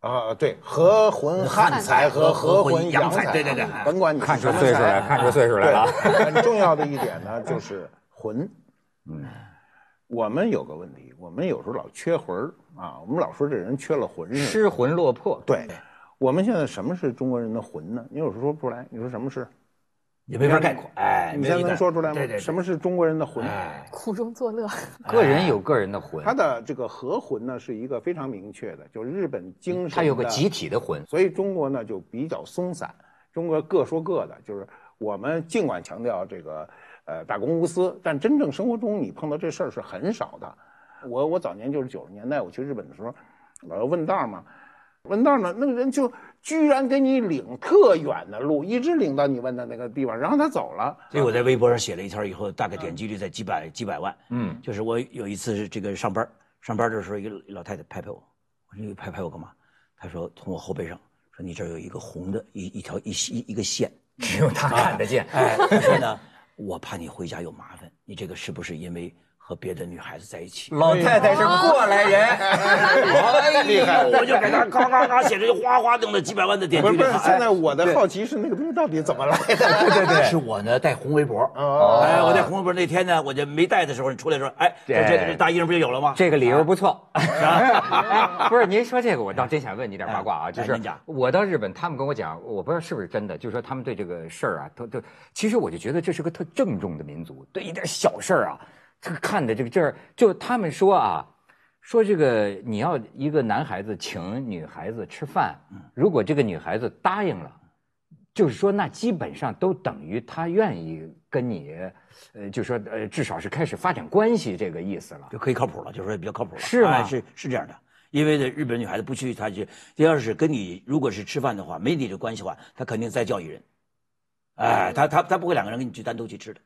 [SPEAKER 4] 啊，对，合魂汉财和合魂洋财，
[SPEAKER 2] 对对对
[SPEAKER 4] 甭管你
[SPEAKER 1] 看出
[SPEAKER 4] 什么
[SPEAKER 1] 岁数来，看出岁数来了。
[SPEAKER 4] 很重要的一点呢，就是魂。嗯，我们有个问题，我们有时候老缺魂儿啊，我们老说这人缺了魂。
[SPEAKER 1] 失魂落魄。
[SPEAKER 4] 对，我们现在什么是中国人的魂呢？你有时候说不出来，你说什么是？
[SPEAKER 2] 也没法概括。哎，
[SPEAKER 4] 你现在能说出来吗？
[SPEAKER 2] 对对对，
[SPEAKER 4] 什么是中国人的魂？
[SPEAKER 3] 苦中作乐。
[SPEAKER 1] 个人有个人的魂，
[SPEAKER 4] 他的这个和魂呢，是一个非常明确的，就是日本精神。
[SPEAKER 1] 他有个集，体的魂。
[SPEAKER 4] 所以中国呢就比较松散，中国各说各的，就是我们尽管强调这个呃大公无私，但真正生活中你碰到这事儿是很少的。我我早年就是九十年代我去日本的时候，老要问道嘛，问道呢，那个人就居然给你领特远的路，一直领到你问的那个地方，然后他走了。
[SPEAKER 2] 所以我在微博上写了一条以后，大概点击率在几百几百万。嗯，就是我有一次是这个上班，上班的时候，一个老太太拍拍我，我说你拍拍我干嘛？她说从我后背上说你这儿有一个红的一一条一一一个线，
[SPEAKER 1] 只有她看得见。
[SPEAKER 2] 哎，她说呢，我怕你回家有麻烦，你这个是不是因为和别的女孩子在一起？
[SPEAKER 1] 老太太是过来人，
[SPEAKER 2] 哎厉害！我就给她咔咔咔写着，就哗哗弄了几百万的点击率
[SPEAKER 4] 不是不是，。现在我的好奇是那个东西到底怎么来的？
[SPEAKER 2] 对对对，是我呢带红围脖。
[SPEAKER 4] 哦
[SPEAKER 2] 哎，我带红围脖那天呢，我就没带的时候，你出来说，哎，这这这大衣上不就有了吗？
[SPEAKER 1] 这个理由不错。不是您说这个，我倒真想问你点八卦啊，就是我到日本，他们跟我讲，我不知道是不是真的，就是说他们对这个事儿啊，都都，其实我就觉得这是个特郑重的民族，对一点小事儿啊，这个看的这个劲儿，就他们说啊。说这个你要一个男孩子请女孩子吃饭，如果这个女孩子答应了，就是说那基本上都等于她愿意跟你，呃，就说呃至少是开始发展关系这个意思了。
[SPEAKER 2] 就可以靠谱了，就说比较靠谱了。
[SPEAKER 1] 是吗
[SPEAKER 2] 哎是是这样的，因为呢，日本女孩子不去，她就这要是跟你如果是吃饭的话，没你的关系的话，她肯定再叫一人。哎，她她她不会两个人跟你去单独去吃的。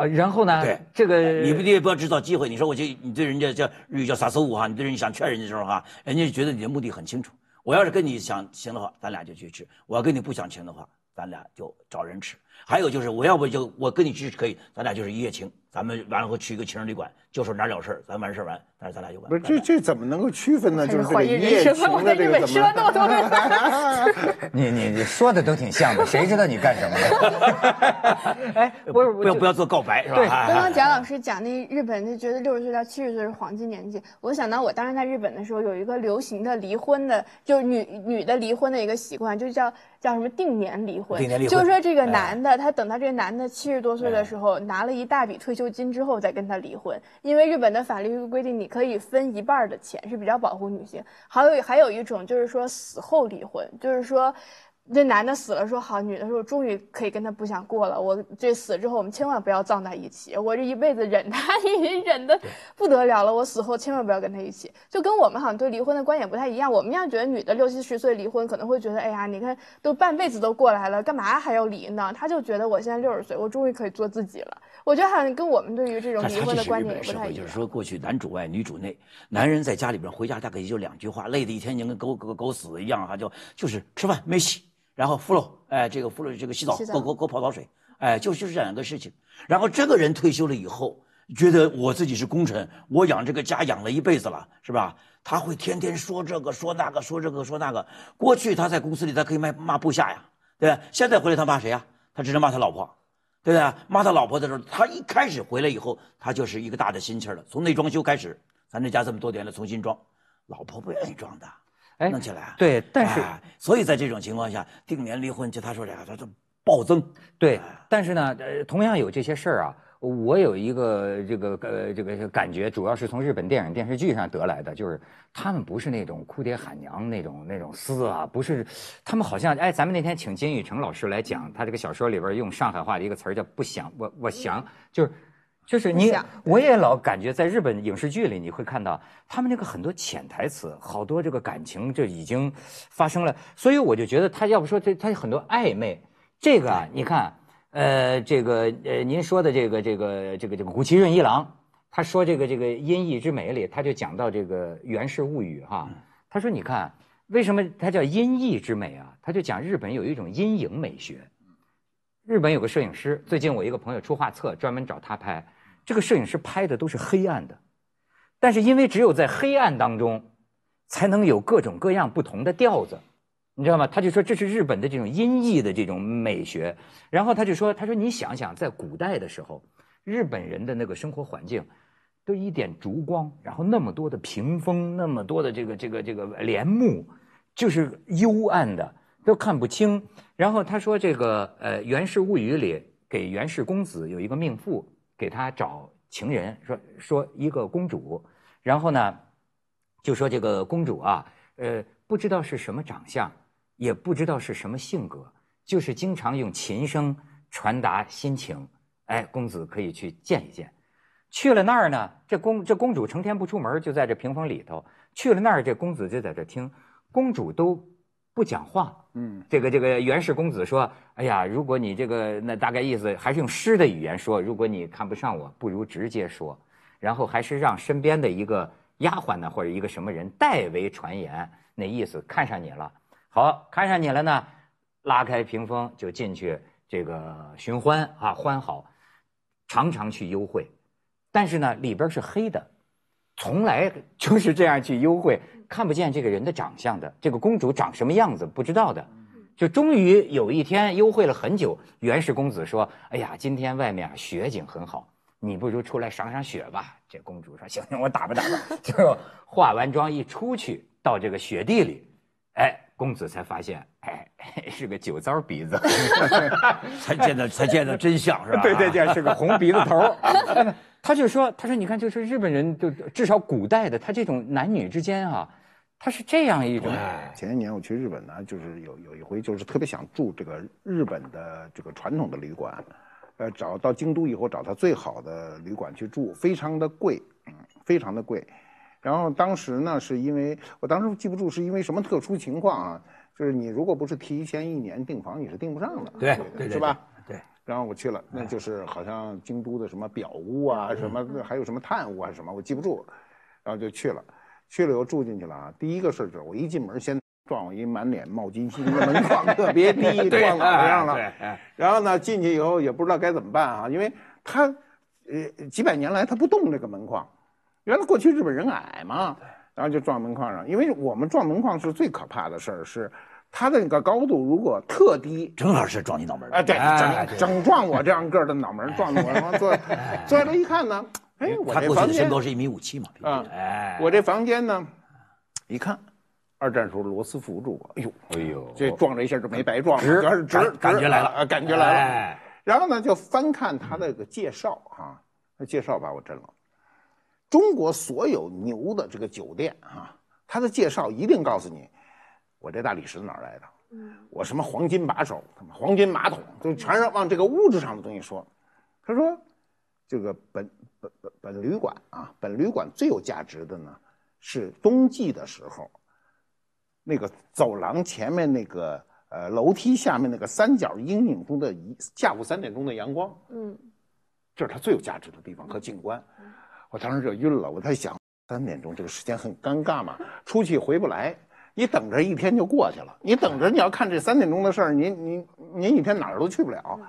[SPEAKER 1] 啊，然后呢？
[SPEAKER 2] 对
[SPEAKER 1] 这个
[SPEAKER 2] 你不也不要制造机会。你说我就你对人家叫日语叫撒搜五哈，你对人家想劝人家的时候哈，人家就觉得你的目的很清楚。我要是跟你想行的话，咱俩就去吃；我要跟你不想行的话，咱俩就找人吃。还有就是，我要不就我跟你去可以，咱俩就是一夜情，咱们完了后去一个情人旅馆，就说哪儿有事儿，咱完事儿完，但是咱俩就完。
[SPEAKER 4] 不是这这怎么能够区分呢？就是这
[SPEAKER 3] 怀疑
[SPEAKER 4] 个一夜
[SPEAKER 3] 人生了，我在
[SPEAKER 4] 情的这
[SPEAKER 3] 日本说
[SPEAKER 4] 个怎么？
[SPEAKER 3] 那么多。
[SPEAKER 1] 你你你说的都挺像的，谁知道你干什么了？哎，不是
[SPEAKER 2] 不要不要做告白是吧？
[SPEAKER 3] 刚刚贾老师讲那日本就觉得六十岁到七十岁是黄金年纪，我想到我当时在日本的时候，有一个流行的离婚的，就是女女的离婚的一个习惯，就叫叫什么定年离婚。
[SPEAKER 2] 定年离婚
[SPEAKER 3] 就是说这个
[SPEAKER 2] 哎
[SPEAKER 3] 男的，他等她这个男的七十多岁的时候，拿了一大笔退休金之后再跟他离婚，因为日本的法律规定你可以分一半的钱，是比较保护女性。还有还有一种就是说死后离婚，就是说。这男的死了，说好，女的说终于可以跟他不想过了。我这死之后，我们千万不要葬在一起。我这一辈子忍 他，已经忍的不得了了。我死后千万不要跟他一起。就跟我们好像对离婚的观点不太一样。我们要觉得女的六七十岁离婚，可能会觉得，哎呀，你看都半辈子都过来了，干嘛还要离呢？他就觉得我现在六十岁，我终于可以做自己了。我觉得好像跟我们对于这种离婚的观点也不太一
[SPEAKER 2] 社会，就是。说过去男主外女主内，男人在家里边回家大概也就两句话，累得一天就跟狗狗狗死一样哈，就就是吃饭没洗，然后敷了，哎，这个敷了这个洗澡，给我给我给泡澡水，哎，就就是这两个事情。然后这个人退休了以后，觉得我自己是功臣，我养这个家养了一辈子了，是吧？他会天天说这个说那个说这个说那个。过去他在公司里他可以骂骂部下呀，对吧？现在回来他骂谁呀？他只能骂他老婆。对不对？骂他老婆的时候，他一开始回来以后，他就是一个大的心气儿了。从内装修开始，咱这家这么多年了，重新装，老婆不愿意装的，
[SPEAKER 1] 哎
[SPEAKER 2] 弄起来。
[SPEAKER 1] 对，但是
[SPEAKER 2] 哎所以在这种情况下，定年离婚，就他说这个，他这暴增。
[SPEAKER 1] 对，但是呢，呃，同样有这些事儿啊，我有一个这个呃这个感觉，主要是从日本电影电视剧上得来的，就是他们不是那种哭爹喊娘那种那种撕啊，不是，他们好像哎，咱们那天请金宇成老师来讲，他这个小说里边用上海话的一个词儿叫“不想”，我我想就是。就是你，我也老感觉在日本影视剧里，你会看到他们那个很多潜台词，好多这个感情就已经发生了，所以我就觉得他要不说这他有很多暧昧，这个啊，你看，呃，这个呃，您说的这个这个这个这个古奇润一郎，他说这个这个《音译之美》里，他就讲到这个《源氏物语》哈，他说你看为什么它叫音译之美啊？他就讲日本有一种阴影美学，日本有个摄影师，最近我一个朋友出画册，专门找他拍，这个摄影师拍的都是黑暗的，但是因为只有在黑暗当中，才能有各种各样不同的调子。你知道吗？他就说这是日本的这种音译的这种美学，然后他就说，他说你想想，在古代的时候，日本人的那个生活环境，都一点烛光，然后那么多的屏风，那么多的这个这个这个帘幕，就是幽暗的，都看不清。然后他说这个呃《源氏物语》里给源氏公子有一个命妇，给他找情人，说说一个公主，然后呢，就说这个公主啊，呃，不知道是什么长相。也不知道是什么性格，就是经常用琴声传达心情。哎，公子可以去见一见。去了那儿呢，这公这公主成天不出门，就在这屏风里头。去了那儿，这公子就在这听，公主都不讲话。
[SPEAKER 4] 嗯，
[SPEAKER 1] 这个这个源氏公子说：“哎呀，如果你这个那大概意思还是用诗的语言说，如果你看不上我，不如直接说。然后还是让身边的一个丫鬟呢，或者一个什么人代为传言，那意思看上你了。”好，看上你了呢，拉开屏风就进去这个寻欢啊，欢好，常常去幽会，但是呢里边是黑的，从来就是这样去幽会，看不见这个人的长相的，这个公主长什么样子不知道的，就终于有一天幽会了很久，元氏公子说：“哎呀，今天外面啊雪景很好，你不如出来赏赏雪吧。”这公主说：“行行，我打吧打吧。”结果化完妆一出去，到这个雪地里，哎。公子才发现，哎，是个酒糟鼻子，
[SPEAKER 2] 才见到才见到真相是吧？
[SPEAKER 1] 对对对，是个红鼻子头。他就说，他说你看，就是日本人，就至少古代的，他这种男女之间啊，他是这样一种。
[SPEAKER 4] 前些年我去日本呢，就是有有一回，就是特别想住这个日本的这个传统的旅馆，呃，找到京都以后找他最好的旅馆去住，非常的贵，嗯，非常的贵。然后当时呢，是因为我当时记不住是因为什么特殊情况啊？就是你如果不是提前一年订房，你是订不上的，
[SPEAKER 2] 对对
[SPEAKER 4] 是吧？
[SPEAKER 2] 对。
[SPEAKER 4] 然后我去了，那就是好像京都的什么表屋啊，什么还有什么炭屋啊什么，我记不住，然后就去了，去了以后住进去了啊。第一个事就是我一进门先撞我一满脸冒金星的门框特别低，撞脑袋上了。然后呢进去以后也不知道该怎么办啊，因为他。呃几百年来他不动这个门框，原来过去日本人矮嘛，然后就撞门框上，因为我们撞门框是最可怕的事儿，是它的那个高度如果特低，
[SPEAKER 2] 正好是撞你脑门儿
[SPEAKER 4] 啊，对，
[SPEAKER 2] 哎
[SPEAKER 4] 整整撞我这样个儿的脑门儿撞的我，然后坐坐下来一看呢，哎，我这房间
[SPEAKER 2] 身高是一米五七嘛，
[SPEAKER 4] 啊，
[SPEAKER 2] 哎，
[SPEAKER 4] 我这房间呢，一看，二战时候罗斯福住过，哎呦，
[SPEAKER 1] 哎呦，
[SPEAKER 4] 这撞了一下就没白撞，
[SPEAKER 2] 直
[SPEAKER 4] 主要是直
[SPEAKER 2] 感感觉来了
[SPEAKER 4] 啊，感觉来了。
[SPEAKER 2] 哎
[SPEAKER 4] 然后呢，就翻看他那个介绍啊，那介绍把我震了。中国所有牛的这个酒店啊，他的介绍一定告诉你，我这大理石哪儿来的？我什么黄金把手，黄金马桶，就全是往这个物质上的东西说。他说，这个本本本本旅馆啊，本旅馆最有价值的呢，是冬季的时候，那个走廊前面那个呃楼梯下面那个三角阴影中的一下午三点钟的阳光，
[SPEAKER 3] 嗯，
[SPEAKER 4] 这是它最有价值的地方和景观。我当时就晕了，我在想，三点钟这个时间很尴尬嘛，出去回不来，你等着一天就过去了。你等着你要看这三点钟的事儿，你你你一天哪儿都去不了。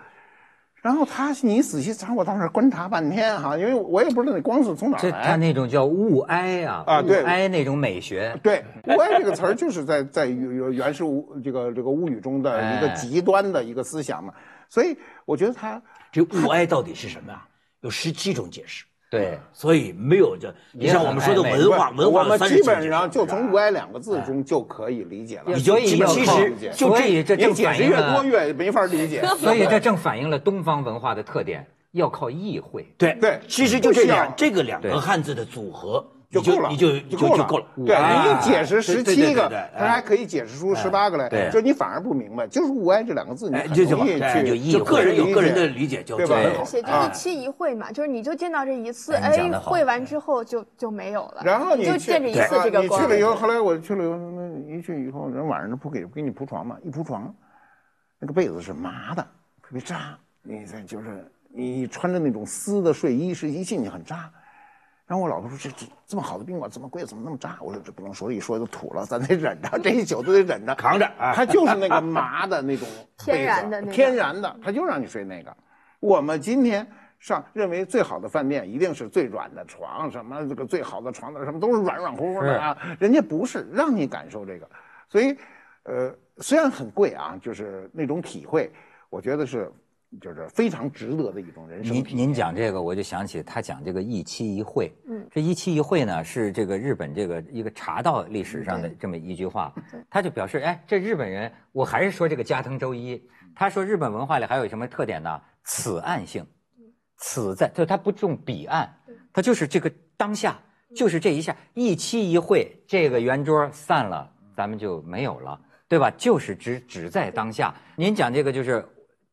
[SPEAKER 4] 然后他，你仔细查，我当时观察半天哈，因为我也不知道那光是从哪儿
[SPEAKER 1] 这他。那种叫物哀啊，
[SPEAKER 4] 啊对
[SPEAKER 1] 物哀那种美学，
[SPEAKER 4] 对，物哀这个词儿就是在在原原始物这个这个物语中的一个
[SPEAKER 1] 哎
[SPEAKER 4] 极端的一个思想嘛，所以我觉得他
[SPEAKER 2] 这物哀到底是什么啊？有十七种解释，
[SPEAKER 1] 对，
[SPEAKER 2] 所以没有这，你像我们说的文化，文化
[SPEAKER 4] 我们基本上就从“物哀”两个字中就可以理解了。
[SPEAKER 2] 你
[SPEAKER 1] 所以要靠
[SPEAKER 2] 其实就
[SPEAKER 1] 所以这
[SPEAKER 4] 你
[SPEAKER 1] 正
[SPEAKER 4] 解释越
[SPEAKER 1] 反映了
[SPEAKER 4] 多越没法理解。
[SPEAKER 1] 所以这正反映了东方文化的特点，要靠意会。
[SPEAKER 2] 对
[SPEAKER 4] 对
[SPEAKER 2] 其实就这
[SPEAKER 4] 不需要
[SPEAKER 2] 两这个两个汉字的组合
[SPEAKER 4] 就够了，
[SPEAKER 2] 你就
[SPEAKER 4] 就够了，
[SPEAKER 2] 就就够了。
[SPEAKER 4] 对，
[SPEAKER 2] 哎
[SPEAKER 4] 你解释十七个他还可以解释出十八个来，
[SPEAKER 2] 对
[SPEAKER 4] 就你反而不明白，就是“物哀”这两个字，你
[SPEAKER 2] 就就
[SPEAKER 4] 容易
[SPEAKER 2] 就
[SPEAKER 4] 去
[SPEAKER 2] 就个人有个人的
[SPEAKER 4] 理解，
[SPEAKER 2] 就
[SPEAKER 4] 对吧
[SPEAKER 1] 对
[SPEAKER 2] 就
[SPEAKER 3] 一期一会嘛，就是你就见到这一次，
[SPEAKER 2] 哎
[SPEAKER 3] 会完之后就就没有了，
[SPEAKER 4] 然后你
[SPEAKER 3] 就见这一次
[SPEAKER 4] 啊
[SPEAKER 3] 这个光。
[SPEAKER 4] 你去了以后，后来我去了以后，那一去以后，人晚上不给给你铺床嘛，一铺床，那个被子是麻的，特别扎。你这就是你穿着那种丝的睡衣，是一进去很扎。然后我老婆说：“这这这么好的宾馆，这么贵，怎么那么炸？”我说：“这不能说，一说就土了，咱得忍着，这一宿都得忍着，
[SPEAKER 2] 扛着啊
[SPEAKER 4] 它就是那个麻的那种
[SPEAKER 3] 天然的那个
[SPEAKER 4] 天然的，它就让你睡那个。我们今天上认为最好的饭店一定是最软的床，什么这个最好的床的什么都是软软乎乎的啊，人家不是让你感受这个，所以，呃，虽然很贵啊，就是那种体会，我觉得是就是非常值得的一种人生
[SPEAKER 1] 您。您讲这个，我就想起他讲这个一期一会。
[SPEAKER 3] 嗯，
[SPEAKER 1] 这一期一会呢，是这个日本这个一个茶道历史上的这么一句话。他就表示，哎，这日本人，我还是说这个加藤周一，他说日本文化里还有什么特点呢？此岸性，此在，就他不重彼岸，他就是这个当下，就是这一下，一期一会，这个圆桌散了，咱们就没有了，对吧？就是只只在当下。您讲这个就是。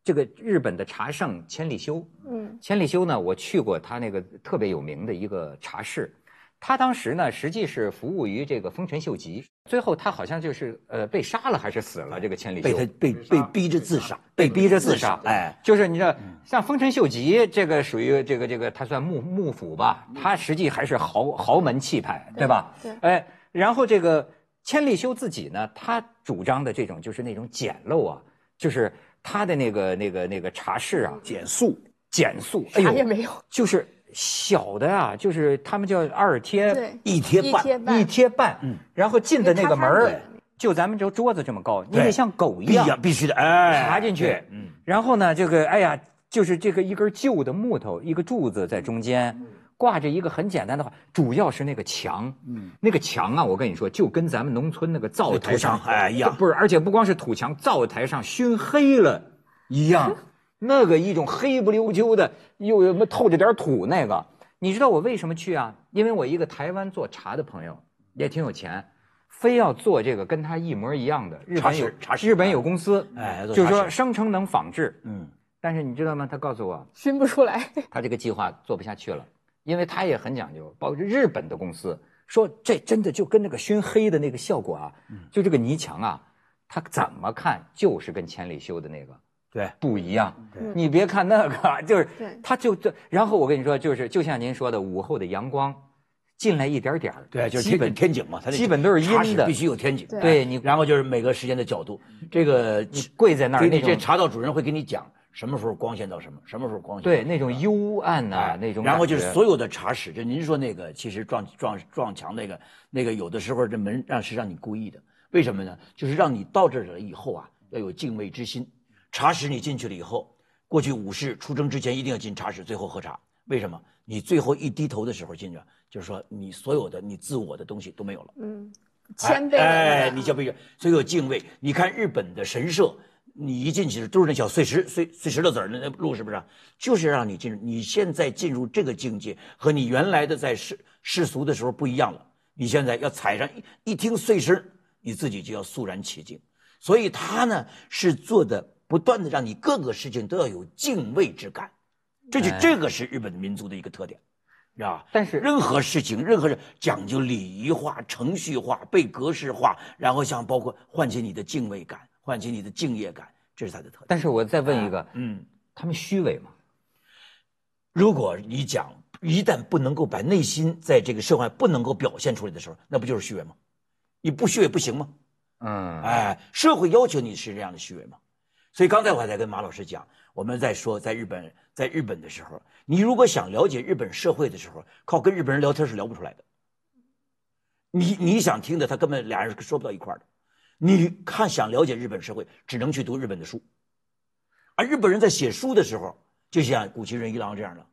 [SPEAKER 1] 这个日本的茶圣千利休，
[SPEAKER 3] 嗯，
[SPEAKER 1] 千利休呢，我去过他那个特别有名的一个茶室，他当时呢实际是服务于这个丰臣秀吉，最后他好像就是呃被杀了还是死了，这个千利休
[SPEAKER 2] 被他被被逼着自杀，
[SPEAKER 1] 被逼着自杀，
[SPEAKER 2] 哎，
[SPEAKER 1] 就是你知道，像丰臣秀吉这个属于这个这个，他算幕幕府吧，他实际还是豪豪门气派，对吧？
[SPEAKER 3] 对。
[SPEAKER 1] 哎，然后这个千利休自己呢，他主张的这种就是那种简陋啊，就是他的那个那个那个茶室啊，
[SPEAKER 4] 减速，
[SPEAKER 1] 减速，哎呦，
[SPEAKER 3] 啥也没有。
[SPEAKER 1] 就是小的啊，就是他们叫二贴，
[SPEAKER 3] 对，
[SPEAKER 2] 一贴半，
[SPEAKER 3] 一贴半。
[SPEAKER 1] 一贴半，
[SPEAKER 2] 嗯。
[SPEAKER 1] 然后进的那个门儿就咱们这桌子这么高，你得像狗一样
[SPEAKER 2] 必须的，哎，
[SPEAKER 1] 爬进去，
[SPEAKER 2] 嗯，
[SPEAKER 1] 然后呢，这个哎呀，就是这个一根旧的木头，一个柱子在中间，挂着一个很简单的话，主要是那个墙，嗯，那个墙啊，我跟你说，就跟咱们农村那个灶台上
[SPEAKER 2] 土墙哎一样
[SPEAKER 1] 不是，而且不光是土墙，灶台上熏黑了一样，那个一种黑不溜秋的，又有什么透着点土那个，你知道我为什么去啊？因为我一个台湾做茶的朋友也挺有钱。非要做这个跟他一模一样的，日本有
[SPEAKER 2] 茶室
[SPEAKER 1] 日本有公司，
[SPEAKER 2] 哎
[SPEAKER 1] 就是说声称能仿制，
[SPEAKER 2] 嗯，
[SPEAKER 1] 但是你知道吗？他告诉我，
[SPEAKER 3] 熏不出来。
[SPEAKER 1] 他这个计划做不下去了，因为他也很讲究，包括日本的公司说这真的就跟那个熏黑的那个效果啊，就这个泥墙啊，他怎么看就是跟千里修的那个
[SPEAKER 2] 对，
[SPEAKER 1] 不一样。
[SPEAKER 2] 对
[SPEAKER 1] 你别看那个，就是
[SPEAKER 3] 对
[SPEAKER 1] 他就这，然后我跟你说，就是就像您说的，午后的阳光进来一点点儿
[SPEAKER 2] 对，就是
[SPEAKER 1] 基本
[SPEAKER 2] 天井嘛，它那
[SPEAKER 1] 基本都是阴的
[SPEAKER 2] 茶室必须有天井，
[SPEAKER 3] 对
[SPEAKER 1] 对你
[SPEAKER 2] 然后就是每个时间的角度，这个
[SPEAKER 1] 你跪在那儿
[SPEAKER 2] 你这茶道主人会给你讲什么时候光线到什么，什么时候光线
[SPEAKER 1] 对那种幽暗呐，那种。
[SPEAKER 2] 然后就是所有的茶室，就您说那个，其实撞撞撞墙那个那个，有的时候这门让是让你故意的，为什么呢？就是让你到这儿了以后啊，要有敬畏之心。茶室你进去了以后，过去武士出征之前一定要进茶室，最后喝茶。为什么？你最后一低头的时候进去，就是说你所有的你自我的东西都没有了。嗯，
[SPEAKER 3] 谦卑。
[SPEAKER 2] 哎，你谦卑，所以有敬畏。你看日本的神社。你一进去都是那小碎石、碎碎石头子儿，那那路是不是？就是让你进入。你现在进入这个境界，和你原来的在世世俗的时候不一样了。你现在要踩上一听碎石，你自己就要肃然起敬。所以他呢是做的不断的让你各个事情都要有敬畏之感，这就这个是日本民族的一个特点，是吧？
[SPEAKER 1] 但是
[SPEAKER 2] 任何事情，任何人讲究礼仪化、程序化、被格式化，然后像包括唤起你的敬畏感。唤起你的敬业感，这是他的特点。
[SPEAKER 1] 但是我再问一个，嗯，他们虚伪吗？
[SPEAKER 2] 如果你讲一旦不能够把内心在这个社会不能够表现出来的时候，那不就是虚伪吗？你不虚伪不行吗？嗯，哎，社会要求你是这样的虚伪吗？所以刚才我还在跟马老师讲，我们在说在日本，在日本的时候，你如果想了解日本社会的时候，靠跟日本人聊天是聊不出来的。你你想听的，他根本俩人说不到一块儿的。你看，想了解日本社会，只能去读日本的书。而日本人在写书的时候，就像古奇润一郎这样的，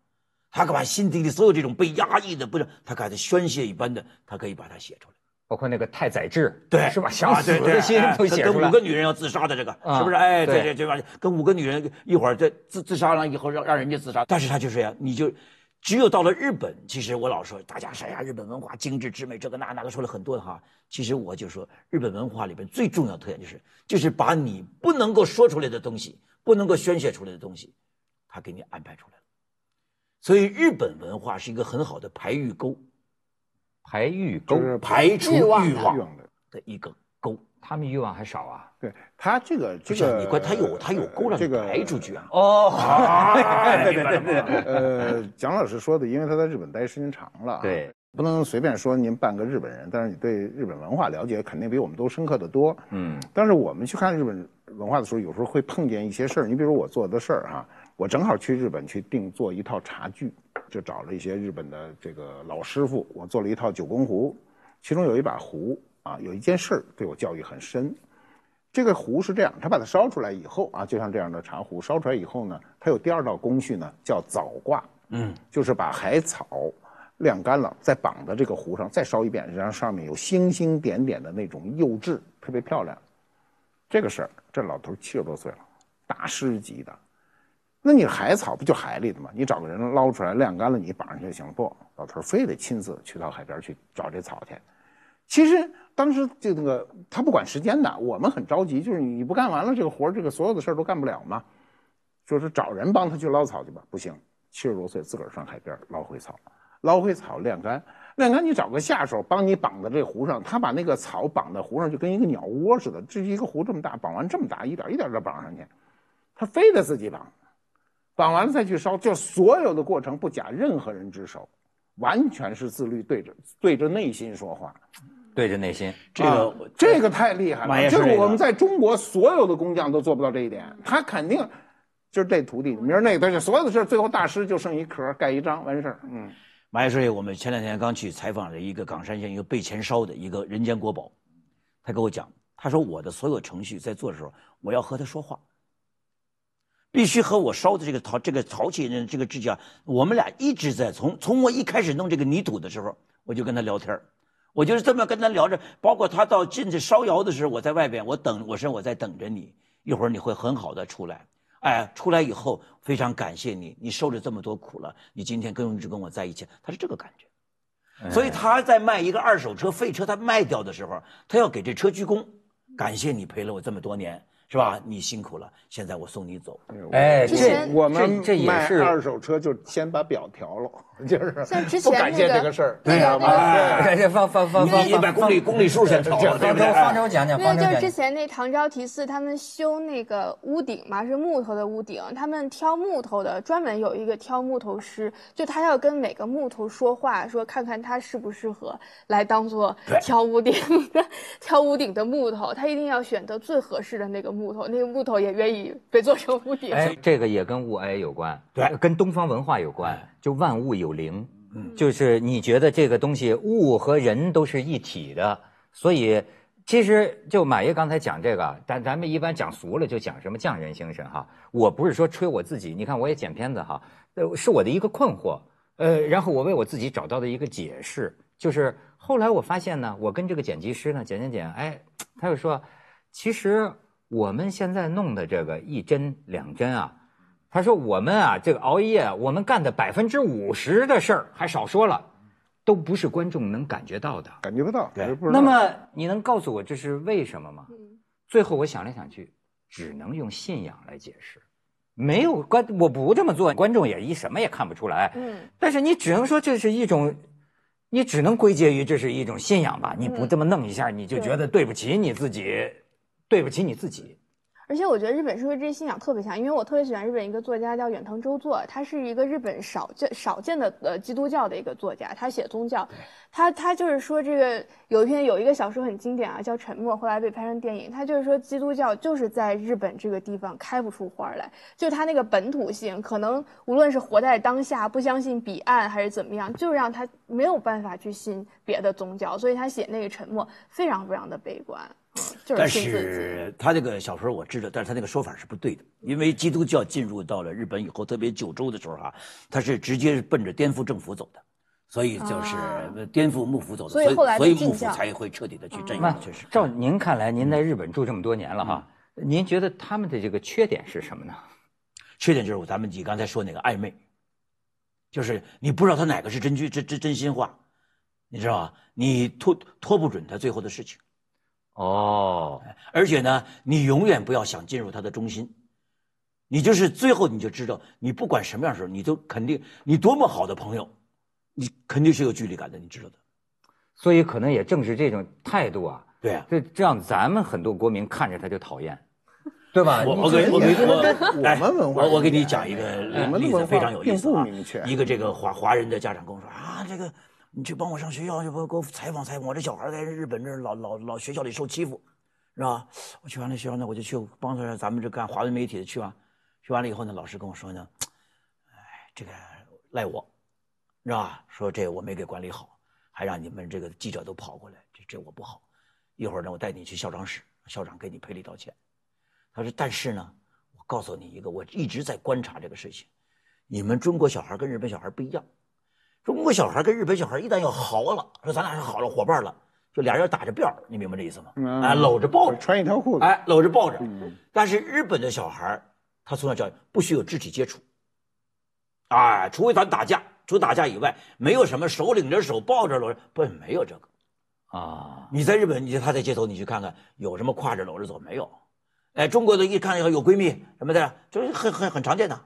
[SPEAKER 2] 他可把心底里所有这种被压抑的，不是他给他宣泄一般的，他可以把它写出来。
[SPEAKER 1] 包括那个太宰治，
[SPEAKER 2] 对，
[SPEAKER 1] 是吧？想死的心都写出
[SPEAKER 2] 来。跟五个女人要自杀的这个，是不是？哎，对对对吧？跟五个女人一会儿在自自杀了以后，让让人家自杀。但是他就是呀，你就。只有到了日本，其实我老说大家说呀，日本文化精致之美，这个那那个说了很多哈。其实我就说，日本文化里边最重要的特点就是，就是把你不能够说出来的东西，不能够宣泄出来的东西，他给你安排出来了。所以日本文化是一个很好的排欲沟，
[SPEAKER 1] 排欲沟，
[SPEAKER 2] 排除欲望的一个沟。
[SPEAKER 1] 他们欲望还少啊？
[SPEAKER 4] 对他这个这个，
[SPEAKER 2] 你关他有他有勾让你排出去啊？
[SPEAKER 1] 哦，
[SPEAKER 4] 对对对对，呃，蒋老师说的，因为他在日本待时间长了，
[SPEAKER 1] 对，
[SPEAKER 4] 不能随便说您半个日本人，但是你对日本文化了解肯定比我们都深刻的多。嗯，但是我们去看日本文化的时候，有时候会碰见一些事儿。你比如我做的事儿哈，我正好去日本去定做一套茶具，就找了一些日本的这个老师傅，我做了一套九宫壶，其中有一把壶。啊，有一件事儿对我教育很深。这个壶是这样，它把它烧出来以后啊，就像这样的茶壶烧出来以后呢，它有第二道工序呢，叫早挂。嗯，就是把海草晾干了，再绑在这个壶上，再烧一遍，然后上面有星星点点的那种釉质，特别漂亮。这个事儿，这老头七十多岁了，大师级的。那你海草不就海里的吗？你找个人捞出来晾干了，你绑上就行了。不，老头非得亲自去到海边去找这草去。其实当时就那个他不管时间的，我们很着急，就是你不干完了这个活这个所有的事儿都干不了嘛。就是找人帮他去捞草去吧，不行，七十多岁自个儿上海边捞回草，捞回草晾干，晾干你找个下手帮你绑在这壶上，他把那个草绑在壶上就跟一个鸟窝似的，这一个壶这么大，绑完这么大，一点一点的绑上去，他非得自己绑，绑完了再去烧，就所有的过程不假任何人之手，完全是自律，对着对着内心说话。
[SPEAKER 1] 对着内心，
[SPEAKER 2] 这个
[SPEAKER 4] 这个太厉害了。就是我们在中国所有的工匠都做不到这一点。他肯定就是这徒弟，明儿那个，所有的事最后大师就剩一壳盖一章完事儿。嗯，
[SPEAKER 2] 马先生，我们前两天刚去采访了一个冈山县一个被钱烧的一个人间国宝，他跟我讲，他说我的所有程序在做的时候，我要和他说话，必须和我烧的这个陶这个陶器人这个支架，我们俩一直在从从我一开始弄这个泥土的时候，我就跟他聊天我就是这么跟他聊着，包括他到进去烧窑的时候，我在外边，我等，我说我在等着你，一会儿你会很好的出来，哎，出来以后非常感谢你，你受了这么多苦了，你今天跟一直跟我在一起，他是这个感觉，所以他在卖一个二手车废车，他卖掉的时候，他要给这车鞠躬，感谢你陪了我这么多年。是吧？你辛苦了，现在我送你走。
[SPEAKER 1] 哎，这
[SPEAKER 4] 我们
[SPEAKER 1] 这也是
[SPEAKER 4] 二手车，就先把表调了，就是
[SPEAKER 3] 像之前
[SPEAKER 4] 不感谢这个事儿，
[SPEAKER 3] 对啊，
[SPEAKER 1] 感谢放放放放
[SPEAKER 2] 一百公里公里数先调了。
[SPEAKER 1] 方舟，方舟讲讲，因为
[SPEAKER 3] 就是之前那唐招提寺他们修那个屋顶嘛，是木头的屋顶，他们挑木头的，专门有一个挑木头师，就他要跟每个木头说话，说看看他适不适合来当做挑屋顶的挑屋顶的木头，他一定要选择最合适的那个。木头，那个木头也愿意被做成屋顶。
[SPEAKER 1] 哎，这个也跟物哀有关，
[SPEAKER 2] 对
[SPEAKER 1] 跟东方文化有关，就万物有灵。嗯，就是你觉得这个东西物和人都是一体的，所以其实就马爷刚才讲这个，但咱们一般讲俗了就讲什么匠人精神哈。我不是说吹我自己，你看我也剪片子哈，呃，是我的一个困惑，呃，然后我为我自己找到的一个解释，就是后来我发现呢，我跟这个剪辑师呢剪剪剪，哎，他就说，其实我们现在弄的这个一帧两帧啊。他说：“我们啊，这个熬夜，我们干的百分之五十的事儿，还少说了，都不是观众能感觉到的。
[SPEAKER 4] 感觉不到。
[SPEAKER 2] 对，
[SPEAKER 1] 那么你能告诉我这是为什么吗？最后我想来想去，只能用信仰来解释。没有观，我不这么做，观众也一什么也看不出来。嗯，但是你只能说这是一种，你只能归结于这是一种信仰吧。你不这么弄一下，你就觉得对不起你自己，对不起你自己。”
[SPEAKER 3] 而且我觉得日本社会这些信仰特别强，因为我特别喜欢日本一个作家叫远藤周作，他是一个日本少见少见的呃基督教的一个作家，他写宗教，他他就是说这个有一篇有一个小说很经典啊，叫《沉默》，后来被拍成电影，他就是说基督教就是在日本这个地方开不出花来，就他那个本土性，可能无论是活在当下不相信彼岸还是怎么样，就让他没有办法去信别的宗教，所以他写那个《沉默》非常非常的悲观。
[SPEAKER 2] 但是他这个小说我知道，但是他那个说法是不对的，因为基督教进入到了日本以后，特别九州的时候哈，他是直接奔着颠覆政府走的，所以就是颠覆幕府走的，
[SPEAKER 3] 所以后来
[SPEAKER 2] 所以幕府才会彻底的去镇压。确实，
[SPEAKER 1] 照您看来，您在日本住这么多年了哈，您觉得他们的这个缺点是什么呢？
[SPEAKER 2] 缺点就是咱们你刚才说那个暧昧，就是你不知道他哪个是真句真真真心话，你知道吧？你拖拖不准他最后的事情。哦，而且呢，你永远不要想进入他的中心，你就是最后你就知道，你不管什么样的时候，你都肯定，你多么好的朋友，你肯定是有距离感的，你知道的。
[SPEAKER 1] 所以可能也正是这种态度啊，
[SPEAKER 2] 对啊，
[SPEAKER 1] 这这样咱们很多国民看着他就讨厌，对吧？
[SPEAKER 2] 我我给我给
[SPEAKER 4] 我我们文化，
[SPEAKER 2] 我我给你讲一个例子，非常有意思啊。一个这个华华人的家长跟我说啊，这个。你去帮我上学校去，不给我采访采访。我这小孩在日本这老老老学校里受欺负，是吧？我去完了学校呢，我就去帮着咱们这干华文媒体的去完，去完了以后呢，老师跟我说呢，哎，这个赖我，是吧？说这我没给管理好，还让你们这个记者都跑过来，这这我不好。一会儿呢，我带你去校长室，校长给你赔礼道歉。他说，但是呢，我告诉你一个，我一直在观察这个事情，你们中国小孩跟日本小孩不一样。中国小孩跟日本小孩一旦要好了，说咱俩是好了伙伴了，就俩人打着辫儿，你明白这意思吗？哎，搂着抱着，
[SPEAKER 4] 穿一条裤子，
[SPEAKER 2] 哎，搂着抱着。但是日本的小孩，他从小教育不许有肢体接触，哎，除非咱打架，除打架以外，没有什么手领着手抱着搂着，不，没有这个。啊，你在日本，你他在街头，你去看看，有什么挎着搂着走没有？哎，中国的一看有闺蜜什么的，就是很很很常见的，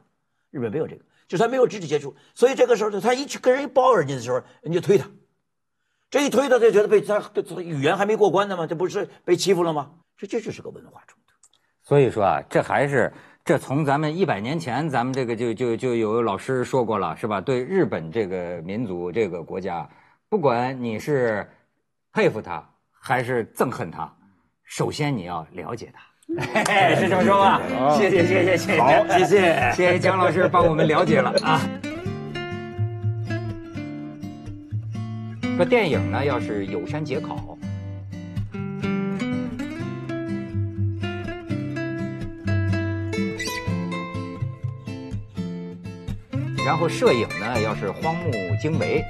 [SPEAKER 2] 日本没有这个。就是他没有肢体接触，所以这个时候他一去跟人一抱人家的时候，人家推他，这一推他就觉得被他语言还没过关呢吗？这不是被欺负了吗？这这就是个文化冲突。
[SPEAKER 1] 所以说啊，这还是这从咱们一百年前，咱们这个就就就有老师说过了，是吧？对日本这个民族这个国家，不管你是佩服他还是憎恨他，首先你要了解他。是这么说吧？谢谢谢谢谢谢，
[SPEAKER 2] 谢谢
[SPEAKER 1] 谢谢姜老师帮我们了解了啊。这电影呢，要是有山节考，然后摄影呢，要是荒木经惟。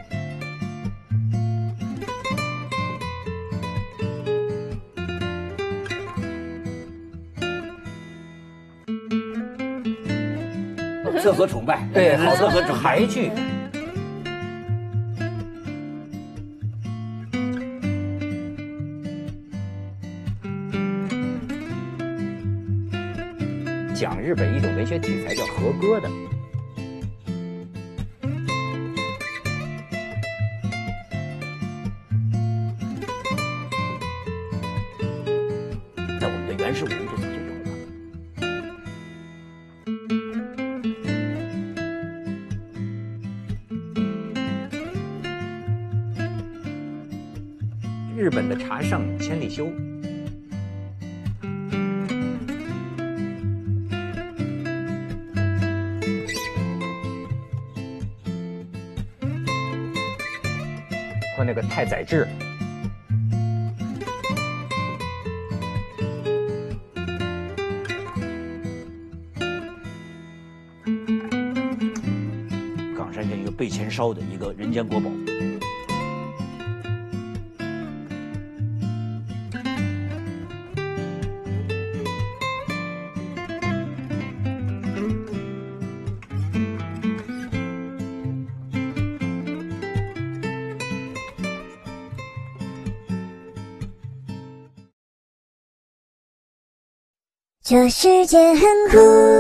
[SPEAKER 2] 厕所崇拜，
[SPEAKER 1] 对，好。厕所台剧，讲日本一种文学题材叫和歌的。太宰治。
[SPEAKER 2] 冈山县一个被钱烧的一个人间国宝。
[SPEAKER 5] 这世界很酷。